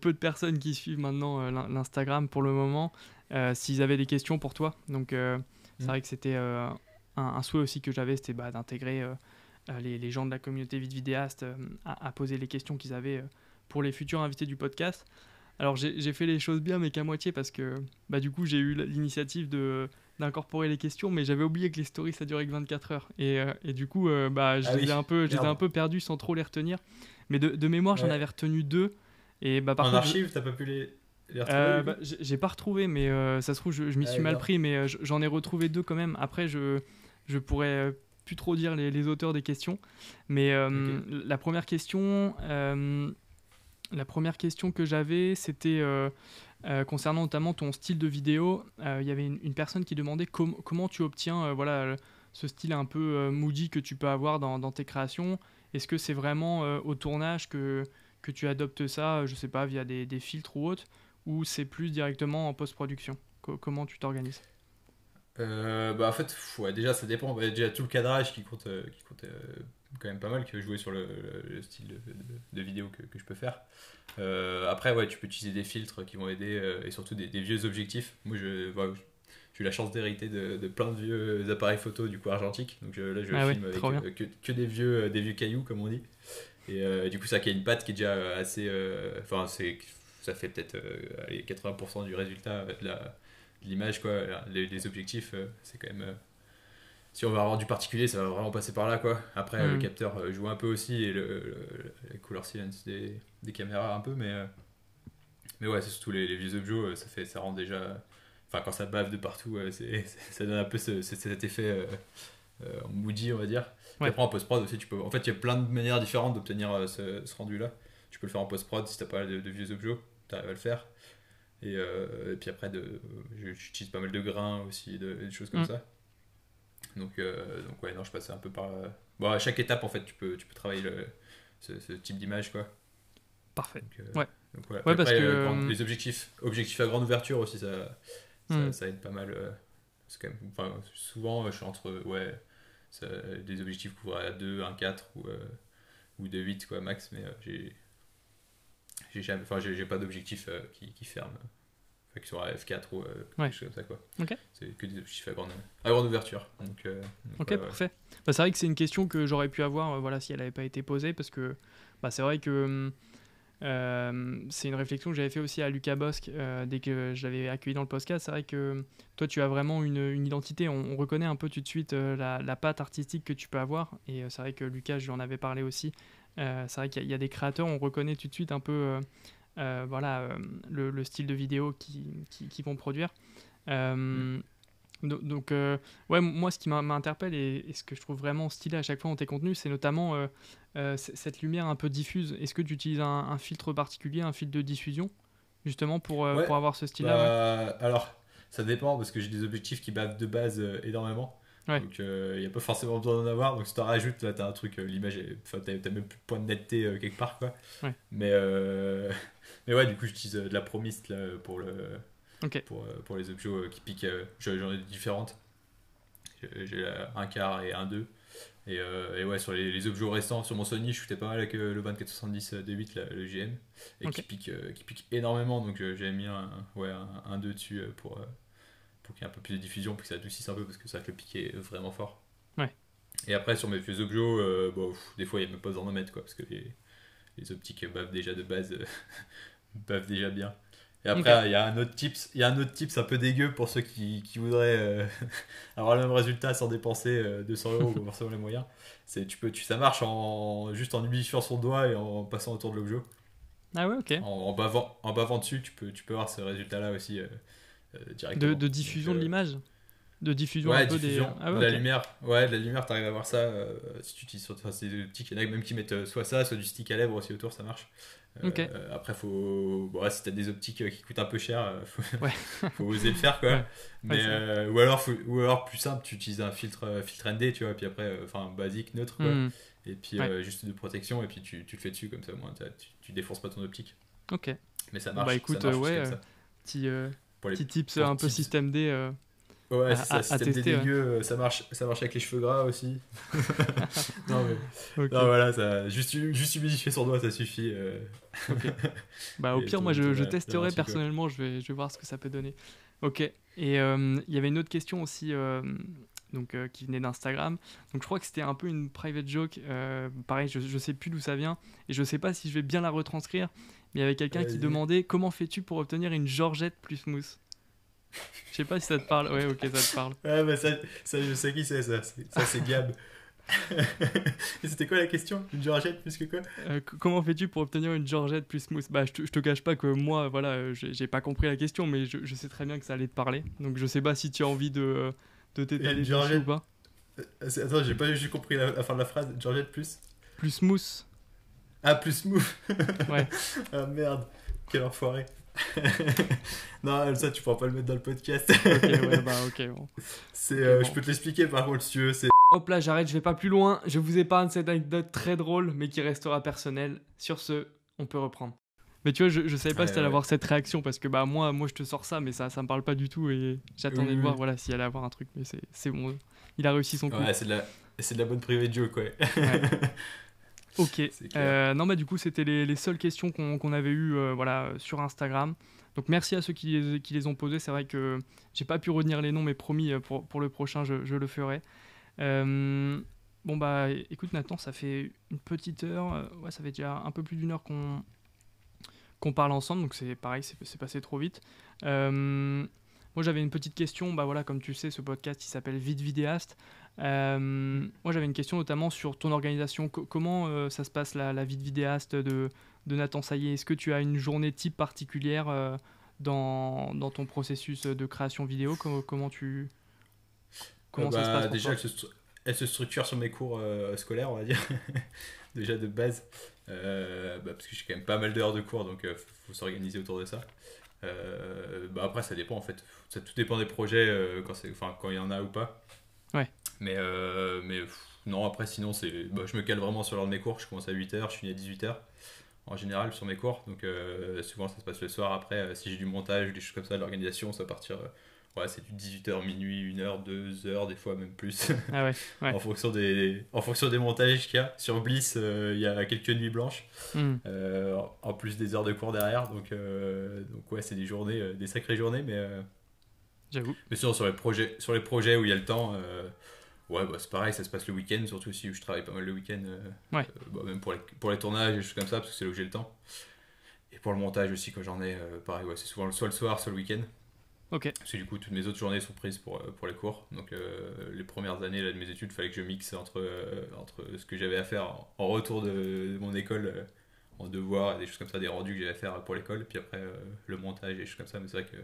peu de personnes qui suivent maintenant l'Instagram pour le moment s'ils avaient des questions pour toi. Donc c'est mm. vrai que c'était un, souhait aussi que j'avais, c'était bah, d'intégrer les, les, gens de la communauté vide vidéaste à, à, poser les questions qu'ils avaient pour les futurs invités du podcast. Alors j'ai fait les choses bien, mais qu'à moitié parce que bah, du coup j'ai eu l'initiative d'incorporer les questions, mais j'avais oublié que les stories ça durait que 24 heures. Et, euh, et du coup, euh, bah, je ah les ai un peu, un peu perdus sans trop les retenir. Mais de, de mémoire, j'en avais retenu deux. Et bah, par en archive, t'as pas pu les, les retrouver euh, bah, J'ai pas retrouvé, mais ça se trouve, je, m'y ah, suis mal pris, mais j'en ai retrouvé deux quand même. Après, je, je pourrais plus trop dire les, les auteurs des questions. Mais la première question la première question que j'avais, c'était euh, euh, concernant notamment ton style de vidéo. Euh, il y avait une, personne qui demandait comment tu obtiens voilà, ce style un peu moody que tu peux avoir dans, tes créations. Est-ce que c'est vraiment au tournage que, tu adoptes ça, je sais pas, via des, filtres ou autre, ou c'est plus directement en post-production? Comment tu t'organises? Bah en fait, déjà ça dépend. Bah, déjà tout le cadrage qui compte quand même pas mal qui veut jouer sur le, style de, vidéo que, que, je peux faire. Euh, après, ouais, tu peux utiliser des filtres qui vont aider euh, et surtout des, vieux objectifs. Moi, je, j'ai eu la chance d'hériter de, plein de vieux appareils photo du coup argentiques. Donc là, je ah filme avec euh, que, que, des, vieux, des vieux cailloux, comme on dit. Et du coup, ça qui a une patte qui est déjà assez. Enfin, c'est ça fait peut-être 80% du résultat de l'image, quoi. Les, les objectifs, c'est quand même si on va avoir du particulier, ça va vraiment passer par là, quoi. Après, le mm. capteur euh, joue un peu aussi et le, le, color silence des, des, caméras un peu, mais, euh, mais ouais, c'est surtout les, les, vieux objets, euh, ça, fait, ça rend déjà. Enfin, quand ça bave de partout, c'est, ça donne un peu ce, cet effet moody, on va dire. après, en post-prod aussi, tu peux. En fait, il y a plein de manières différentes d'obtenir ce, ce rendu-là. Tu peux le faire en post-prod si t'as pas de, de vieux objets, tu arrives à le faire. Et, et puis après, de, j'utilise pas mal de grains aussi, de, des choses comme mm. ça. Donc, euh, donc ouais, non, je passais un peu par. Euh, bon, à chaque étape, en fait, tu peux, tu peux travailler le, ce, type d'image, quoi. Parfait. Donc, euh, ouais. Donc, ouais. parce que... les objectifs, objectifs à grande ouverture aussi, ça, ça, hmm. aide pas mal. quand même, enfin, souvent, je suis entre ouais, des objectifs couvrent à 2, 1, 4 ou, ou 2, 8 quoi, max, mais j'ai j'ai pas d'objectif qui, qui ferme. Fait que sur F4 ou euh, Ouais. quelque chose comme ça quoi. Ok. C'est que des objectifs à grande, à grande ouverture. Donc, euh, donc, Ok, ouais, ouais. parfait. Bah, c'est vrai que c'est une question que j'aurais pu avoir euh, voilà, si elle n'avait pas été posée, parce que bah, c'est vrai que euh, c'est une réflexion que j'avais fait aussi à Lucas Bosque euh, dès que je l'avais accueilli dans le podcast. C'est vrai que toi, tu as vraiment une, une identité. On, on reconnaît un peu tout de suite euh, la, la patte artistique que tu peux avoir. Et euh, c'est vrai que Lucas, je lui en avais parlé aussi. Euh, c'est vrai qu'il y, a- il y a des créateurs, on reconnaît tout de suite un peu euh, euh, voilà, euh, le, le style de vidéo qu'ils qui, qui vont produire. Euh, do- donc, euh, ouais, moi, ce qui m'interpelle et, et ce que je trouve vraiment stylé à chaque fois dans tes contenus, c'est notamment euh, euh, cette lumière un peu diffuse. Est-ce que tu utilises un, un filtre particulier, un filtre de diffusion, justement pour, euh, Ouais. pour avoir ce style-là ouais? Bah, Alors, ça dépend parce que j'ai des objectifs qui bavent de base euh, énormément. Ouais. Donc, il n'y a pas forcément besoin d'en avoir. Donc, si tu en rajoutes, là, tu as un truc, euh, l'image, t'as t'as même plus de point de netteté euh, quelque part. Quoi. Ouais. Mais, euh, mais ouais, du coup, j'utilise euh, de la promiste là, pour, le, pour, euh, pour les objets euh, qui piquent. euh, J'en ai différentes. J'ai- un quart et un 2. Et, euh, et ouais, sur les, les objets restants, sur mon Sony, je shootais pas mal avec euh, le 2470 D8, là, le GM, et qui, pique, euh, qui pique énormément. Donc euh, j'avais mis un, ouais, un, 2 dessus euh, pour, euh, pour qu'il y ait un peu plus de diffusion, pour que ça adoucisse un peu, parce que ça que le piqué est vraiment fort. Ouais. Et après, sur mes vieux objets, euh, bon, pff, des fois, il n'y a même pas besoin d'en mettre, quoi, parce que les, les optiques bavent déjà de base, euh, bavent déjà bien. Et après, il y a un autre tips, il y a un autre tips un peu dégueu pour ceux qui, qui voudraient euh, avoir le même résultat sans dépenser euh, 200 euros ou forcément les moyens. C'est tu peux, tu, ça marche en juste en humidifiant son doigt et en passant autour de l'objet. Ah ouais, ok. En, en bavant, en bavant dessus, tu peux, tu peux avoir ce résultat-là aussi euh, directement. De, de diffusion Donc, de euh, l'image De diffusion Ouais, un peu diffusion, des. Ah de la lumière. Ouais, de la lumière, t'arrives à voir ça euh, si tu utilises enfin, c'est des optiques. Il y en a même qui mettent euh, soit ça, soit du stick à lèvres aussi autour, ça marche. Euh, euh, après, faut. Bon, ouais, si t'as des optiques euh, qui coûtent un peu cher, euh, faut, faut oser le faire quoi. Mais, euh, ou, alors, faut- ou alors, plus simple, tu utilises un filtre, euh, filtre ND, tu vois, puis après, euh, enfin, basique, neutre, quoi. Hmm, Et puis, euh, juste de protection, et puis tu, tu le fais dessus, comme ça, au moins, tu, tu défonces pas ton optique. Ok. Mais ça marche. Bah, écoute, ça marche euh, ouais, euh. Petit, euh, Pour les petit tips un peu système D. euh, Ouais, à- ça, système dégueu, euh, ça marche, ça marche avec les cheveux gras aussi. non, mais, non, voilà, ça, juste, juste humidifier son doigt, ça suffit. euh. Bah, au pire, ton- moi, je, testerai personnellement. Je vais, je vais voir ce que ça peut donner. Ok. Et euh, il y avait une autre question aussi donc, euh, qui venait d'Instagram. Donc, je crois que c'était un peu une private joke. euh, pareil, je, je sais plus d'où ça vient. Et je sais pas si je vais bien la retranscrire. Mais il y avait quelqu'un qui demandait Comment fais-tu pour obtenir une Georgette plus mousse? Je sais pas si ça te parle. Ouais, ok, ça te parle. Ouais, bah ça, ça, je sais qui c'est, ça. C'est- Ça, c'est Gab. Et c'était quoi la question? Une Georgette plus que quoi? Euh, comment fais-tu pour obtenir une Georgette plus mousse? Bah, je te, je te cache pas que moi, voilà, euh, j'ai pas compris la question, mais je, je sais très bien que ça allait te parler. Donc, je sais pas si tu as envie de, de t'étaler Georgette ou pas. Euh, Attends, j'ai pas juste compris la, la fin de la phrase. Georgette plus? Plus mousse. Ah, plus mou Ouais. Ah merde, quel enfoiré. non, ça tu pourras pas le mettre dans le podcast. Ok, ouais, bah, ok. bon. C'est, euh, bon. Je peux te l'expliquer par contre si tu veux. C'est Hop là, j'arrête, je vais pas plus loin. Je vous épargne cette anecdote très drôle, mais qui restera personnelle. Sur ce, on peut reprendre. Mais tu vois, je, je savais pas Ouais, si t'allais ouais. avoir cette réaction parce que bah moi, moi je te sors ça, mais ça, ça me parle pas du tout et j'attendais Oui, de voir oui. voilà s'il allait avoir un truc, mais c'est, c'est bon. Il a réussi son coup. ouais, c'est de la, c'est de la bonne privée de joke, ouais. Ouais. Ok. Euh, non, bah du coup, c'était les, les seules questions qu'on avait eues euh, voilà, sur Instagram. Donc merci à ceux qui les, qui les ont posées. C'est vrai que j'ai pas pu retenir les noms, mais promis, euh, pour, pour le prochain, je, je le ferai. Euh, bon, bah écoute, Nathan, ça fait une petite heure. ouais, ça fait déjà un peu plus d'une heure qu'on qu'on parle ensemble. Donc c'est pareil, c'est passé trop vite. Moi, j'avais une petite question. Bah voilà, comme tu sais, ce podcast, il s'appelle Vite Vidéaste. Euh, moi, j'avais une question notamment sur ton organisation. Co- comment euh, ça se passe la, la vie de vidéaste de, de Nathan Saillé Est-ce que tu as une journée type particulière euh, dans, dans ton processus de création vidéo? Co- Comment tu comment ça se Bah, passe Déjà, elle se, stru- elle se structure sur mes cours scolaires, on va dire. déjà de base. Bah, parce que j'ai quand même pas mal d'heures de cours, donc il faut, faut s'organiser autour de ça. Bah, après, ça dépend en fait. Ça tout dépend des projets, quand il y en a ou pas. Ouais. Mais, euh, mais pff, non, après, sinon, c'est, bah, je me cale vraiment sur l'heure de mes cours. Je commence à 8h, je finis à 18h en général sur mes cours. Donc euh, souvent, ça se passe le soir après. euh, si j'ai du montage ou des choses comme ça, l'organisation, ça va partir ouais, c'est du 18h, minuit, 1h, 2h, des fois même plus. Ah ouais, ouais. en, fonction des, en fonction des montages qu'il y a. Sur Bliss, euh, il y a quelques nuits blanches, Hmm. euh, en plus des heures de cours derrière. Donc, euh, donc ouais, c'est des journées, des sacrées journées. Mais, J'avoue. mais sinon, sur les, projets, sur les projets où il y a le temps, ouais, bah, c'est pareil, ça se passe le week-end, surtout si je travaille pas mal le week-end. euh, Ouais. euh, bah, même pour les, pour les tournages et des choses comme ça, parce que c'est là où j'ai le temps. Et pour le montage aussi, quand j'en ai, euh, pareil, ouais, c'est souvent soit le soir, soit le week-end. Parce que du coup, toutes mes autres journées sont prises pour, pour les cours. Donc, euh, les premières années là, de mes études, il fallait que je mixe entre, euh, entre ce que j'avais à faire en, en retour de, de mon école, euh, en devoirs, et des choses comme ça, des rendus que j'avais à faire pour l'école. Puis après, le montage et des choses comme ça. Mais c'est vrai que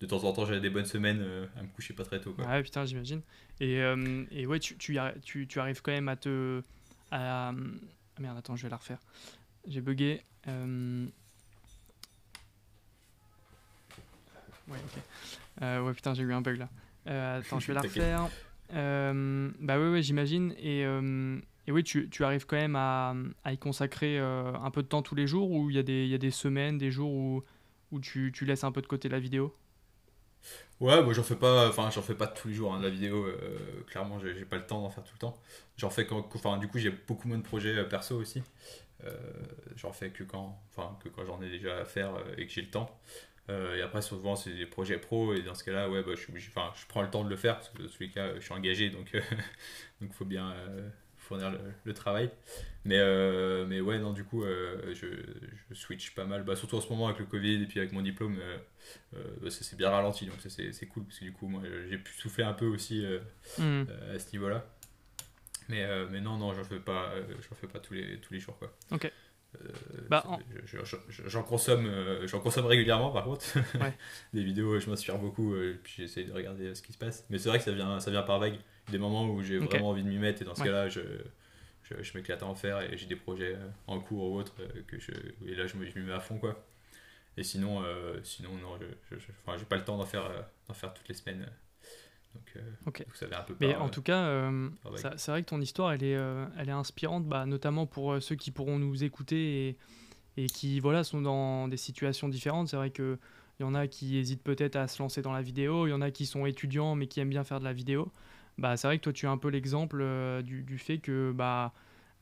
de temps en temps, j'avais des bonnes semaines euh, à me coucher pas très tôt. Quoi. Ouais, putain, j'imagine. Et, euh, et ouais, tu, tu, tu, tu arrives quand même à te. À... Ah merde, attends, je vais la refaire. J'ai bugué. Euh... Ouais, ok. Ouais, putain, j'ai eu un bug là. Attends, je vais la refaire. Bah ouais, ouais, j'imagine. Et, et oui, tu, tu arrives quand même à, à y consacrer un peu de temps tous les jours ou il y, a des- il y a des semaines, des jours où, où tu, tu laisses un peu de côté la vidéo? Ouais, moi j'en fais pas, enfin j'en fais pas tous les jours hein, la vidéo. euh, clairement, j'ai pas le temps d'en faire tout le temps. J'en fais quand, enfin du coup j'ai beaucoup moins de projets euh, perso aussi. Euh, j'en fais que quand, enfin que quand j'en ai déjà à faire et que j'ai le temps. Et après souvent c'est des projets pro et dans ce cas-là, ouais, bah, je je prends le temps de le faire parce que dans tous les cas je suis engagé donc donc faut bien fournir le, le travail. Mais euh, mais ouais non du coup euh, je, je switch pas mal, bah, surtout en ce moment avec le Covid et puis avec mon diplôme. euh, euh, ça s'est bien ralenti donc ça c'est cool parce que du coup moi j'ai pu souffler un peu aussi euh, Hmm. euh, à ce niveau là mais, euh, mais non non j'en fais pas euh, j'en fais pas tous les, tous les jours quoi Ok. Euh, Bah, ça- en- je- je- je- j'en consomme euh, j'en consomme régulièrement par contre Ouais. des vidéos je m'inspire beaucoup euh, puis j'essaie de regarder euh, ce qui se passe mais c'est vrai que ça vient ça vient par vague des moments où j'ai vraiment envie de m'y mettre et dans ce Ouais. cas là je je, je m'éclate à en faire et j'ai des projets euh, en cours ou autres euh, que je et là je m'y mets à fond quoi et sinon euh, sinon non je, enfin, j'ai pas le temps d'en faire d'en faire toutes les semaines donc, euh, Ok. donc ça un peu Mais par, en tout cas, euh, c'est vrai que ton histoire, elle est, elle est inspirante, bah, notamment pour ceux qui pourront nous écouter et, et qui voilà, sont dans des situations différentes. C'est vrai qu'il y en a qui hésitent peut-être à se lancer dans la vidéo, il y en a qui sont étudiants mais qui aiment bien faire de la vidéo. Bah, c'est vrai que toi, tu es un peu l'exemple euh, du, du fait que bah,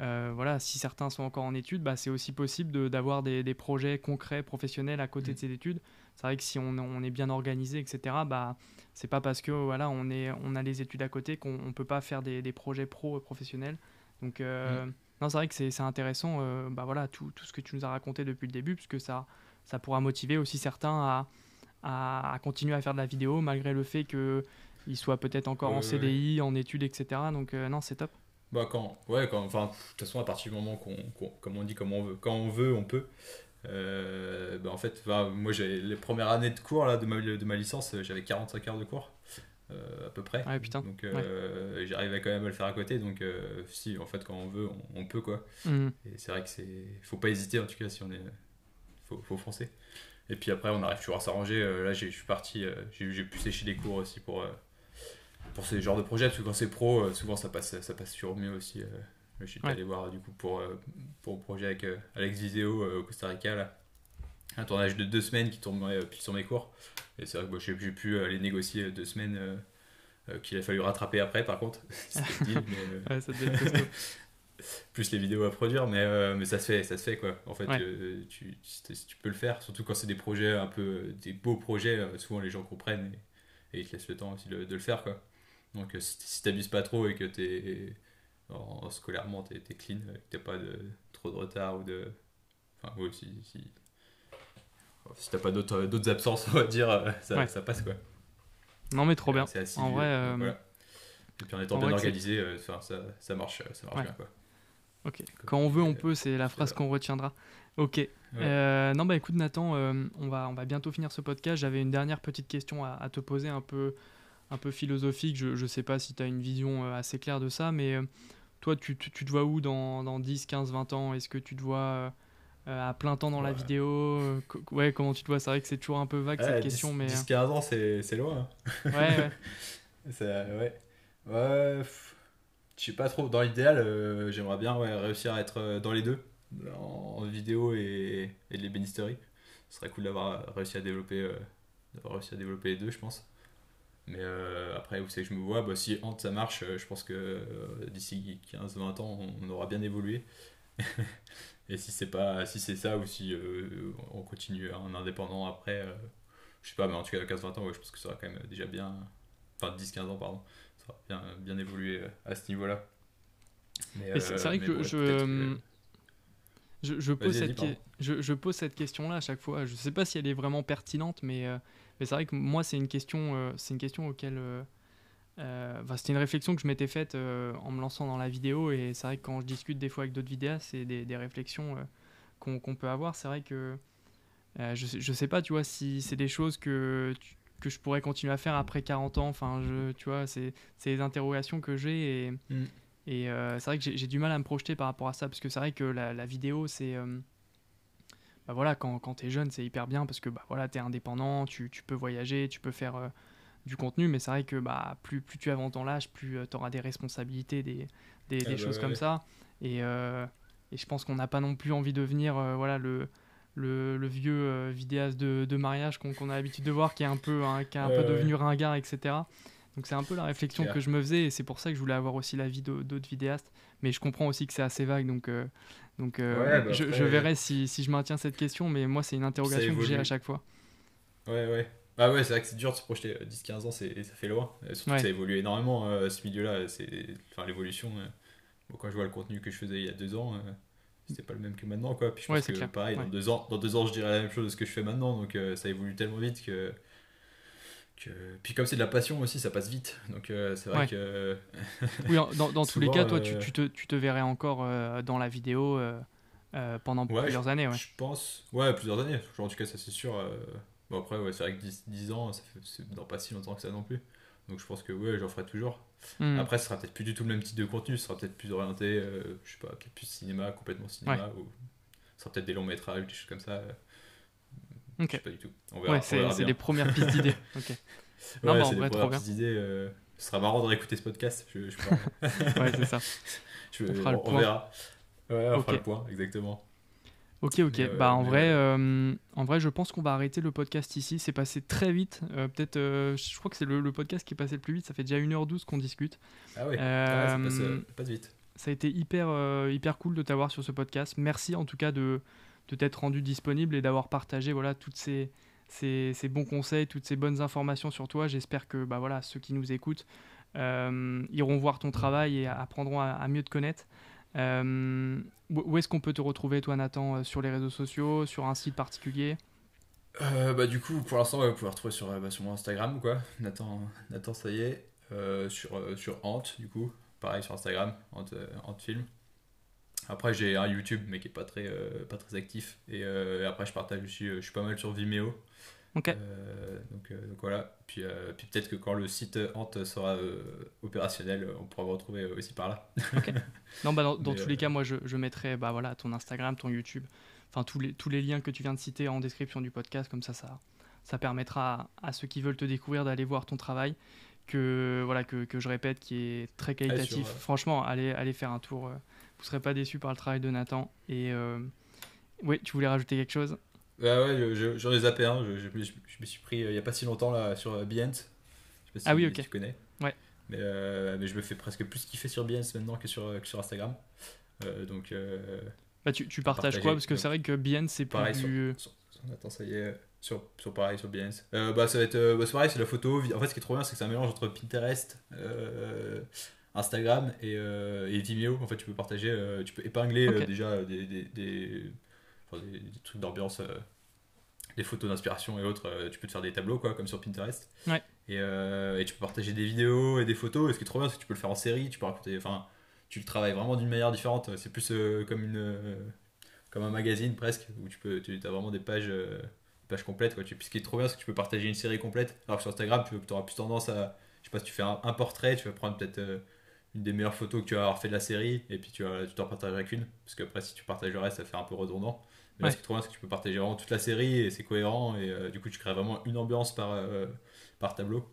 euh, voilà, si certains sont encore en études, bah, c'est aussi possible de- d'avoir des, des projets concrets, professionnels à côté Mhm. de ses études. C'est vrai que si on, on est bien organisé, etc., bah, c'est pas parce que voilà, on, est, on a les études à côté qu'on ne peut pas faire des, des projets pro euh, professionnels. Donc, euh, non, c'est vrai que c'est intéressant, euh, bah, voilà, tout, tout ce que tu nous as raconté depuis le début, puisque ça, ça pourra motiver aussi certains à, à, à continuer à faire de la vidéo, malgré le fait qu'ils soient peut-être encore en CDI, en études, etc. Donc, euh, non, c'est top. Bah quand, ouais, quand, enfin, de toute façon, à partir du moment qu'on, comme on dit, comme on veut, quand on veut, on peut. Euh, bah en fait, enfin, moi, j'ai les premières années de cours là, de, ma, de ma licence, euh, j'avais 45 heures de cours, euh, à peu près. Ouais, putain. Donc, euh, j'arrivais quand même à le faire à côté. Donc, si, en fait, quand on veut, on, on peut, quoi. Mhm. Et c'est vrai que c'est, faut pas hésiter, en tout cas, si on est, faut, faut foncer. Et puis après, on arrive toujours à s'arranger. Là, j'ai- je suis parti, j'ai, j'ai pu sécher des cours aussi pour. Pour ces genres de projets, parce que quand c'est pro, euh, souvent ça passe, ça passe sur mieux aussi. euh. Je suis Ouais. allé voir du coup pour, euh, pour le projet avec Alex Viseo au Costa Rica, là. un tournage de deux semaines qui tomberait euh, pile sur mes cours. Et c'est vrai que bon, j'ai pu aller négocier deux semaines qu'il a fallu rattraper après, par contre. Deal, mais, Ouais, ça plus les vidéos à produire, mais, euh, mais ça se fait, ça se fait quoi. En fait, Ouais. euh, tu, tu peux le faire, surtout quand c'est des projets un peu, des beaux projets, souvent les gens comprennent et, et ils te laissent le temps aussi de, de le faire quoi. Donc euh, si, si t'abuses pas trop et que t'es en, scolairement t'es es clean, euh, que t'as pas de, trop de retard ou de, enfin oui si si, si t'as pas d'autres d'autres absences on va dire, euh, ça, Ouais. ça passe quoi. Non, mais trop bien. C'est assidu, En vrai, euh, voilà. Et puis en étant en bien organisé, euh, ça, ça marche, ça marche Ouais. bien quoi. Ok. Quand on veut, on Euh, peut, c'est la phrase qu'on retiendra. Ok. Euh, non, bah écoute, Nathan, euh, on, va, on va bientôt finir ce podcast. J'avais une dernière petite question à, à te poser, un peu, un peu philosophique. Je ne sais pas si tu as une vision euh, assez claire de ça, mais euh, toi, tu, tu, tu te vois où dans, dans 10, 15, 20 ans? Est-ce que tu te vois euh, à plein temps dans la vidéo Ouais, comment tu te vois? C'est vrai que c'est toujours un peu vague Ouais, cette 10 question, mais. 10-15 ans, c'est loin. hein. ouais, ouais. Ouais. Ouais, je sais pas trop. Dans l'idéal, euh, j'aimerais bien ouais, réussir à être dans les deux, en, en vidéo et, et de l'ébénisterie. Ce serait cool d'avoir réussi à développer, euh, d'avoir réussi à développer les deux, je pense. Mais après, vous savez que je me vois, bah, si Ant ça marche, je pense que d'ici 15-20 ans, on aura bien évolué. Et si c'est pas si c'est ça ou si on continue en indépendant après, je sais pas, mais en tout cas à 15-20 ans, je pense que ça sera quand même déjà bien. Enfin 10-15 ans, pardon. Ça va bien, bien évolué à ce niveau-là. Mais, c'est vrai que je. Je, pose cette je, pose cette question-là à chaque fois. Je ne sais pas si elle est vraiment pertinente, mais, euh, mais c'est vrai que moi, c'est une question, euh, c'est une question auquel. Euh, c'était une réflexion que je m'étais faite en me lançant dans la vidéo, et c'est vrai que quand je discute des fois avec d'autres vidéastes, c'est des, des, réflexions qu'on peut avoir. C'est vrai que je, je sais pas, tu vois, si c'est des choses que, que je pourrais continuer à faire après 40 ans. Enfin, je, tu vois, c'est des interrogations que j'ai et. Mm. Et euh, c'est vrai que j'ai du mal à me projeter par rapport à ça, parce que c'est vrai que la, vidéo, c'est... Euh, bah voilà, quand, quand tu es jeune, c'est hyper bien, parce que bah voilà, tu es indépendant, tu, tu, peux voyager, tu peux faire euh, du contenu, mais c'est vrai que bah, plus, plus tu avances dans l'âge, plus tu auras des responsabilités, des, des, des ah choses comme ça. Et, et, je pense qu'on n'a pas non plus envie de devenir voilà, le, le, le vieux vidéaste de, de mariage qu'on a l'habitude de voir, qui est un peu, hein, qui est un peu devenu ringard, etc. Donc c'est un peu la réflexion que je me faisais et c'est pour ça que je voulais avoir aussi l'avis d'autres vidéastes. Mais je comprends aussi que c'est assez vague, donc, euh, donc euh, bah je, verrai si, si, je maintiens cette question, mais moi c'est une interrogation que j'ai à chaque fois. Ouais, ouais. Bah ouais, c'est vrai que c'est dur de se projeter. 10-15 euh, ans, ça fait loin. Surtout que ça évolue énormément ce milieu-là. Enfin, l'évolution. quand je vois le contenu que je faisais il y a deux ans, c'était pas le même que maintenant. Quoi. Puis je pense que pareil, dans, deux ans, dans deux ans, je dirais la même chose de ce que je fais maintenant. Donc ça évolue tellement vite que puis comme c'est de la passion aussi, ça passe vite. Donc euh, c'est vrai que... oui, dans, dans tous les cas, toi, tu, euh, tu, te, tu, te, verrais encore euh, dans la vidéo pendant plusieurs années. Ouais. Je pense. Ouais, plusieurs années. en tout cas, ça c'est sûr. Bon, après, ouais, c'est vrai que 10, 10 ans, c'est dans pas si longtemps que ça non plus. Donc je pense que ouais, j'en ferai toujours. Hmm. Après, ce sera peut-être plus du tout le même type de contenu. Ce sera peut-être plus orienté, je sais pas, plus cinéma, complètement cinéma. Ou ce sera peut-être des longs métrages, des choses comme ça. Ok. Je sais pas du tout. On verra, ouais, c'est les premières pistes d'idées. Non, ouais, bah, en vrai, trop bien. Idées, euh, ce sera marrant de réécouter ce podcast. Je, je ouais, c'est ça. Je, on, fera le on, verra. Ouais, on fera le point, exactement. Ok, ok. Euh, bah, en, vrai, euh, en vrai, je pense qu'on va arrêter le podcast ici. C'est passé très vite. Peut-être, je crois que c'est le, podcast qui est passé le plus vite. Ça fait déjà 1h12 qu'on discute. Ah ouais, ça passe, passe, vite. Ça a été hyper, hyper cool de t'avoir sur ce podcast. Merci en tout cas de, de t'être rendu disponible et d'avoir partagé voilà, toutes ces, ces, bons conseils, toutes ces bonnes informations sur toi. J'espère que bah, voilà, ceux qui nous écoutent euh, iront voir ton travail et apprendront à, mieux te connaître. Euh, où est-ce qu'on peut te retrouver, toi, Nathan, euh, sur les réseaux sociaux, sur un site particulier? Bah, Du coup, pour l'instant, vous pouvez retrouver sur, bah, sur mon Instagram, quoi. Nathan, Nathan ça y est. sur, sur Ant, du coup. Pareil sur Instagram, Ant, Ant Film. Après, j'ai un YouTube, mais qui est pas très, euh, pas très actif. Et euh, après, je partage aussi, euh, je suis pas mal sur Vimeo. Ok. Donc, donc, voilà. Puis, puis peut-être que quand le site Ant sera opérationnel, on pourra vous retrouver aussi par là. Ok. Non, bah, dans, tous les cas, moi, je, je mettrai bah, voilà, ton Instagram, ton YouTube, enfin tous les, tous les liens que tu viens de citer en description du podcast. Comme ça, ça, ça permettra à, ceux qui veulent te découvrir d'aller voir ton travail. Que, voilà, que, que je répète, qui est très qualitatif. Franchement, allez, allez faire un tour vous serez pas déçu par le travail de Nathan. Et euh... oui, tu voulais rajouter quelque chose? Bah ouais, j'en ai zappé un. Je, me suis pris euh, il y a pas si longtemps là sur euh, Behance. ah oui, ok. Tu connais. Ouais. Mais, euh, mais je me fais presque plus kiffer sur Behance maintenant que sur, que sur Instagram. donc. bah, tu, tu partages quoi? Parce que c'est vrai que Behance c'est pareil plus. Sur, attends, ça y est. Sur, sur pareil sur Behance. bah ça va être bah, c'est pareil, c'est la photo. En fait, ce qui est trop bien, c'est que c'est un mélange entre Pinterest, Instagram et, euh, et, Vimeo. En fait, tu peux partager, euh, tu peux épingler euh, déjà des, des, des, trucs d'ambiance, des photos d'inspiration et autres. tu peux te faire des tableaux, quoi, comme sur Pinterest. Ouais. Et, et, tu peux partager des vidéos et des photos. Et ce qui est trop bien, c'est que tu peux le faire en série. Tu peux raconter, enfin, tu le travailles vraiment d'une manière différente. C'est plus comme une, comme un magazine presque, où tu peux, tu as vraiment des pages pages complètes quoi. Puis ce qui est trop bien, c'est que tu peux partager une série complète. Alors que sur Instagram, tu auras plus tendance à, je sais pas, si tu fais un, un portrait, tu vas prendre peut-être une des meilleures photos que tu vas avoir fait de la série et puis tu tu t'en partageras qu'une parce qu'après si tu partages le reste ça fait un peu redondant. Mais ce qui est trop bien c'est que tu peux partager vraiment toute la série et c'est cohérent et euh, du coup tu crées vraiment une ambiance par, euh, par tableau.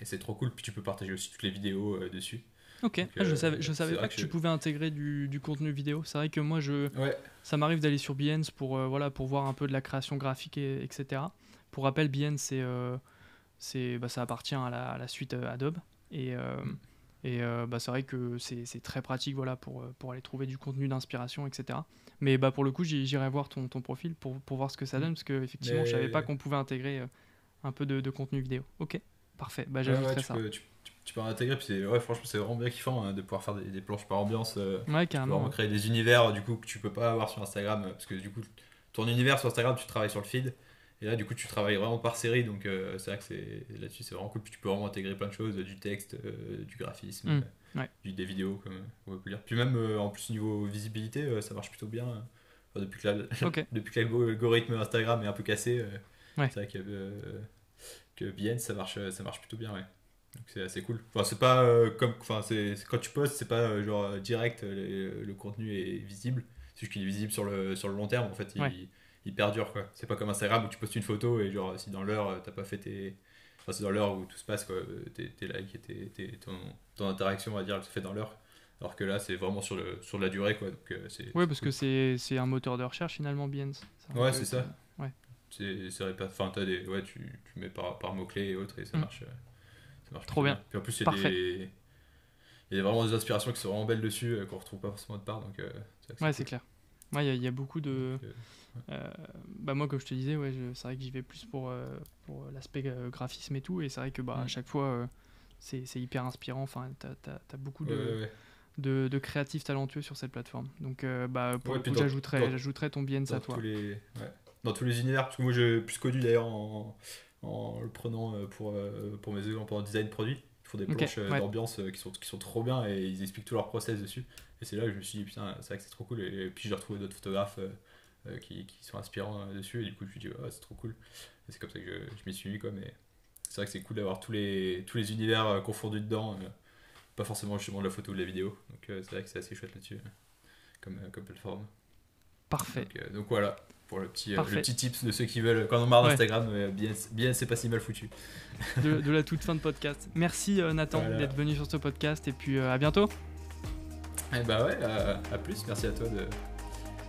Et c'est trop cool puis tu peux partager aussi toutes les vidéos euh, dessus. Ok. Ah, je savais, je savais pas que, tu pouvais intégrer du, du, contenu vidéo. C'est vrai que moi je ça m'arrive d'aller sur Behance pour, voilà, pour voir un peu de la création graphique et, etc pour rappel Behance c'est c'est, bah, ça appartient à la, à la suite euh, Adobe. Et, euh, Mm. Et euh, bah, c'est vrai que c'est, très pratique voilà, pour, euh, pour aller trouver du contenu d'inspiration, etc. Mais bah, pour le coup, j'irai voir ton, ton profil pour, pour voir ce que ça donne, parce que effectivement, je savais Mais- pas qu'on pouvait intégrer euh, un peu de, de contenu vidéo. Ok, parfait. Bah, j'ajouterai ouais, ça. peux, tu, tu- tu peux en intégrer, puis ouais, franchement, c'est vraiment bien kiffant hein, de pouvoir faire des, des planches par ambiance. euh, Ouais, carrément. créer des univers du coup que tu peux pas avoir sur Instagram parce que du coup ton univers sur Instagram tu travailles sur le feed et là du coup tu travailles vraiment par série donc euh, c'est vrai que c'est là-dessus c'est vraiment cool puis tu peux vraiment intégrer plein de choses du texte euh, du graphisme Mm, euh, ouais. du, des vidéos comme on peut dire puis même euh, en plus niveau visibilité euh, ça marche plutôt bien euh, enfin, depuis que la- Ok. depuis que l'algorithme Instagram est un peu cassé euh, Ouais. c'est vrai que euh, que Behance ça marche ça marche plutôt bien ouais donc c'est assez cool. Enfin, c'est pas euh, comme. Enfin, c'est quand tu postes, c'est pas euh, genre euh, direct, euh, le, le contenu est visible. C'est juste qu'il est visible sur le, sur le long terme. En fait, il, Il perdure quoi. C'est pas comme Instagram où tu postes une photo et genre si dans l'heure euh, t'as pas fait tes. Enfin, c'est dans l'heure où tout se passe quoi. euh, Tes, tes likes et tes, tes- ton, ton interaction, on va dire, elle se fait dans l'heure. Alors que là, c'est vraiment sur, le, sur de la durée quoi. Donc, euh, c'est, Ouais, parce cool. que c'est, c'est un moteur de recherche finalement, Behance. Ouais, c'est ça. Ouais. C'est, c'est Enfin, t'as des. Ouais, tu, tu mets par, par mots-clés et autres et ça Mm. marche. Ça marche Trop plutôt bien. Puis en plus, il y a des. Il y a vraiment des inspirations qui sont vraiment belles dessus, qu'on retrouve pas forcément de part. Donc, euh, Ouais, c'est clair. Ouais, il y a- il y, a beaucoup de. Euh, Euh, bah moi comme je te disais ouais c'est vrai que j'y vais plus pour, euh, pour l'aspect graphisme et tout et c'est vrai que bah, à Mm. chaque fois euh, c'est hyper inspirant enfin t'as as, beaucoup de, ouais, ouais, ouais. de, de créatifs talentueux sur cette plateforme donc bah pour Ouais, le puis coup dans- j'ajouterai dans- j'ajouterai ton Behance à toi tous, les, ouais. dans tous les univers, parce que moi j'ai plus connu d'ailleurs en, en le prenant pour, pour mes exemples en design produit. Ils font des planches euh, ouais. d'ambiance euh, qui sont, qui sont trop bien et ils expliquent tout leur process dessus. Et c'est là que je me suis dit, putain, c'est vrai que c'est trop cool. Et, puis j'ai retrouvé d'autres photographes euh, qui, qui sont inspirants dessus. Et du coup, je me suis dit, c'est trop cool. Et c'est comme ça que je, je m'y suis mis. Quoi, mais c'est vrai que c'est cool d'avoir tous les, tous les univers confondus dedans. pas forcément justement de la photo ou de la vidéo. Donc c'est vrai que c'est assez chouette là-dessus, comme, comme plateforme. parfait Donc, donc voilà, pour le petit, euh, le petit tips de ceux qui veulent, quand on marre Ouais. d'Instagram, euh, bien, bien c'est pas si mal foutu. de, de la toute fin de podcast merci euh, Nathan Voilà. d'être venu sur ce podcast et puis à bientôt Et bah ouais, euh, à plus, merci à toi de,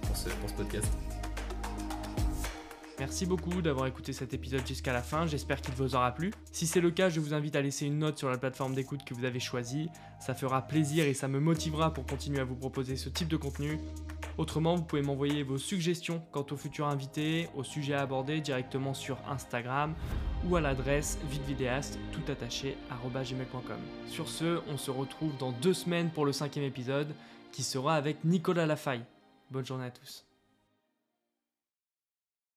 pour, ce, pour ce podcast. Merci beaucoup d'avoir écouté cet épisode jusqu'à la fin, j'espère qu'il vous aura plu. Si c'est le cas, je vous invite à laisser une note sur la plateforme d'écoute que vous avez choisie, ça fera plaisir et ça me motivera pour continuer à vous proposer ce type de contenu. Autrement, vous pouvez m'envoyer vos suggestions quant aux futurs invités, au sujet abordé directement sur Instagram ou à l'adresse videvidéaste tout attaché gmail.com. Sur ce, on se retrouve dans deux semaines pour le cinquième épisode qui sera avec Nicolas Lafaille. Bonne journée à tous.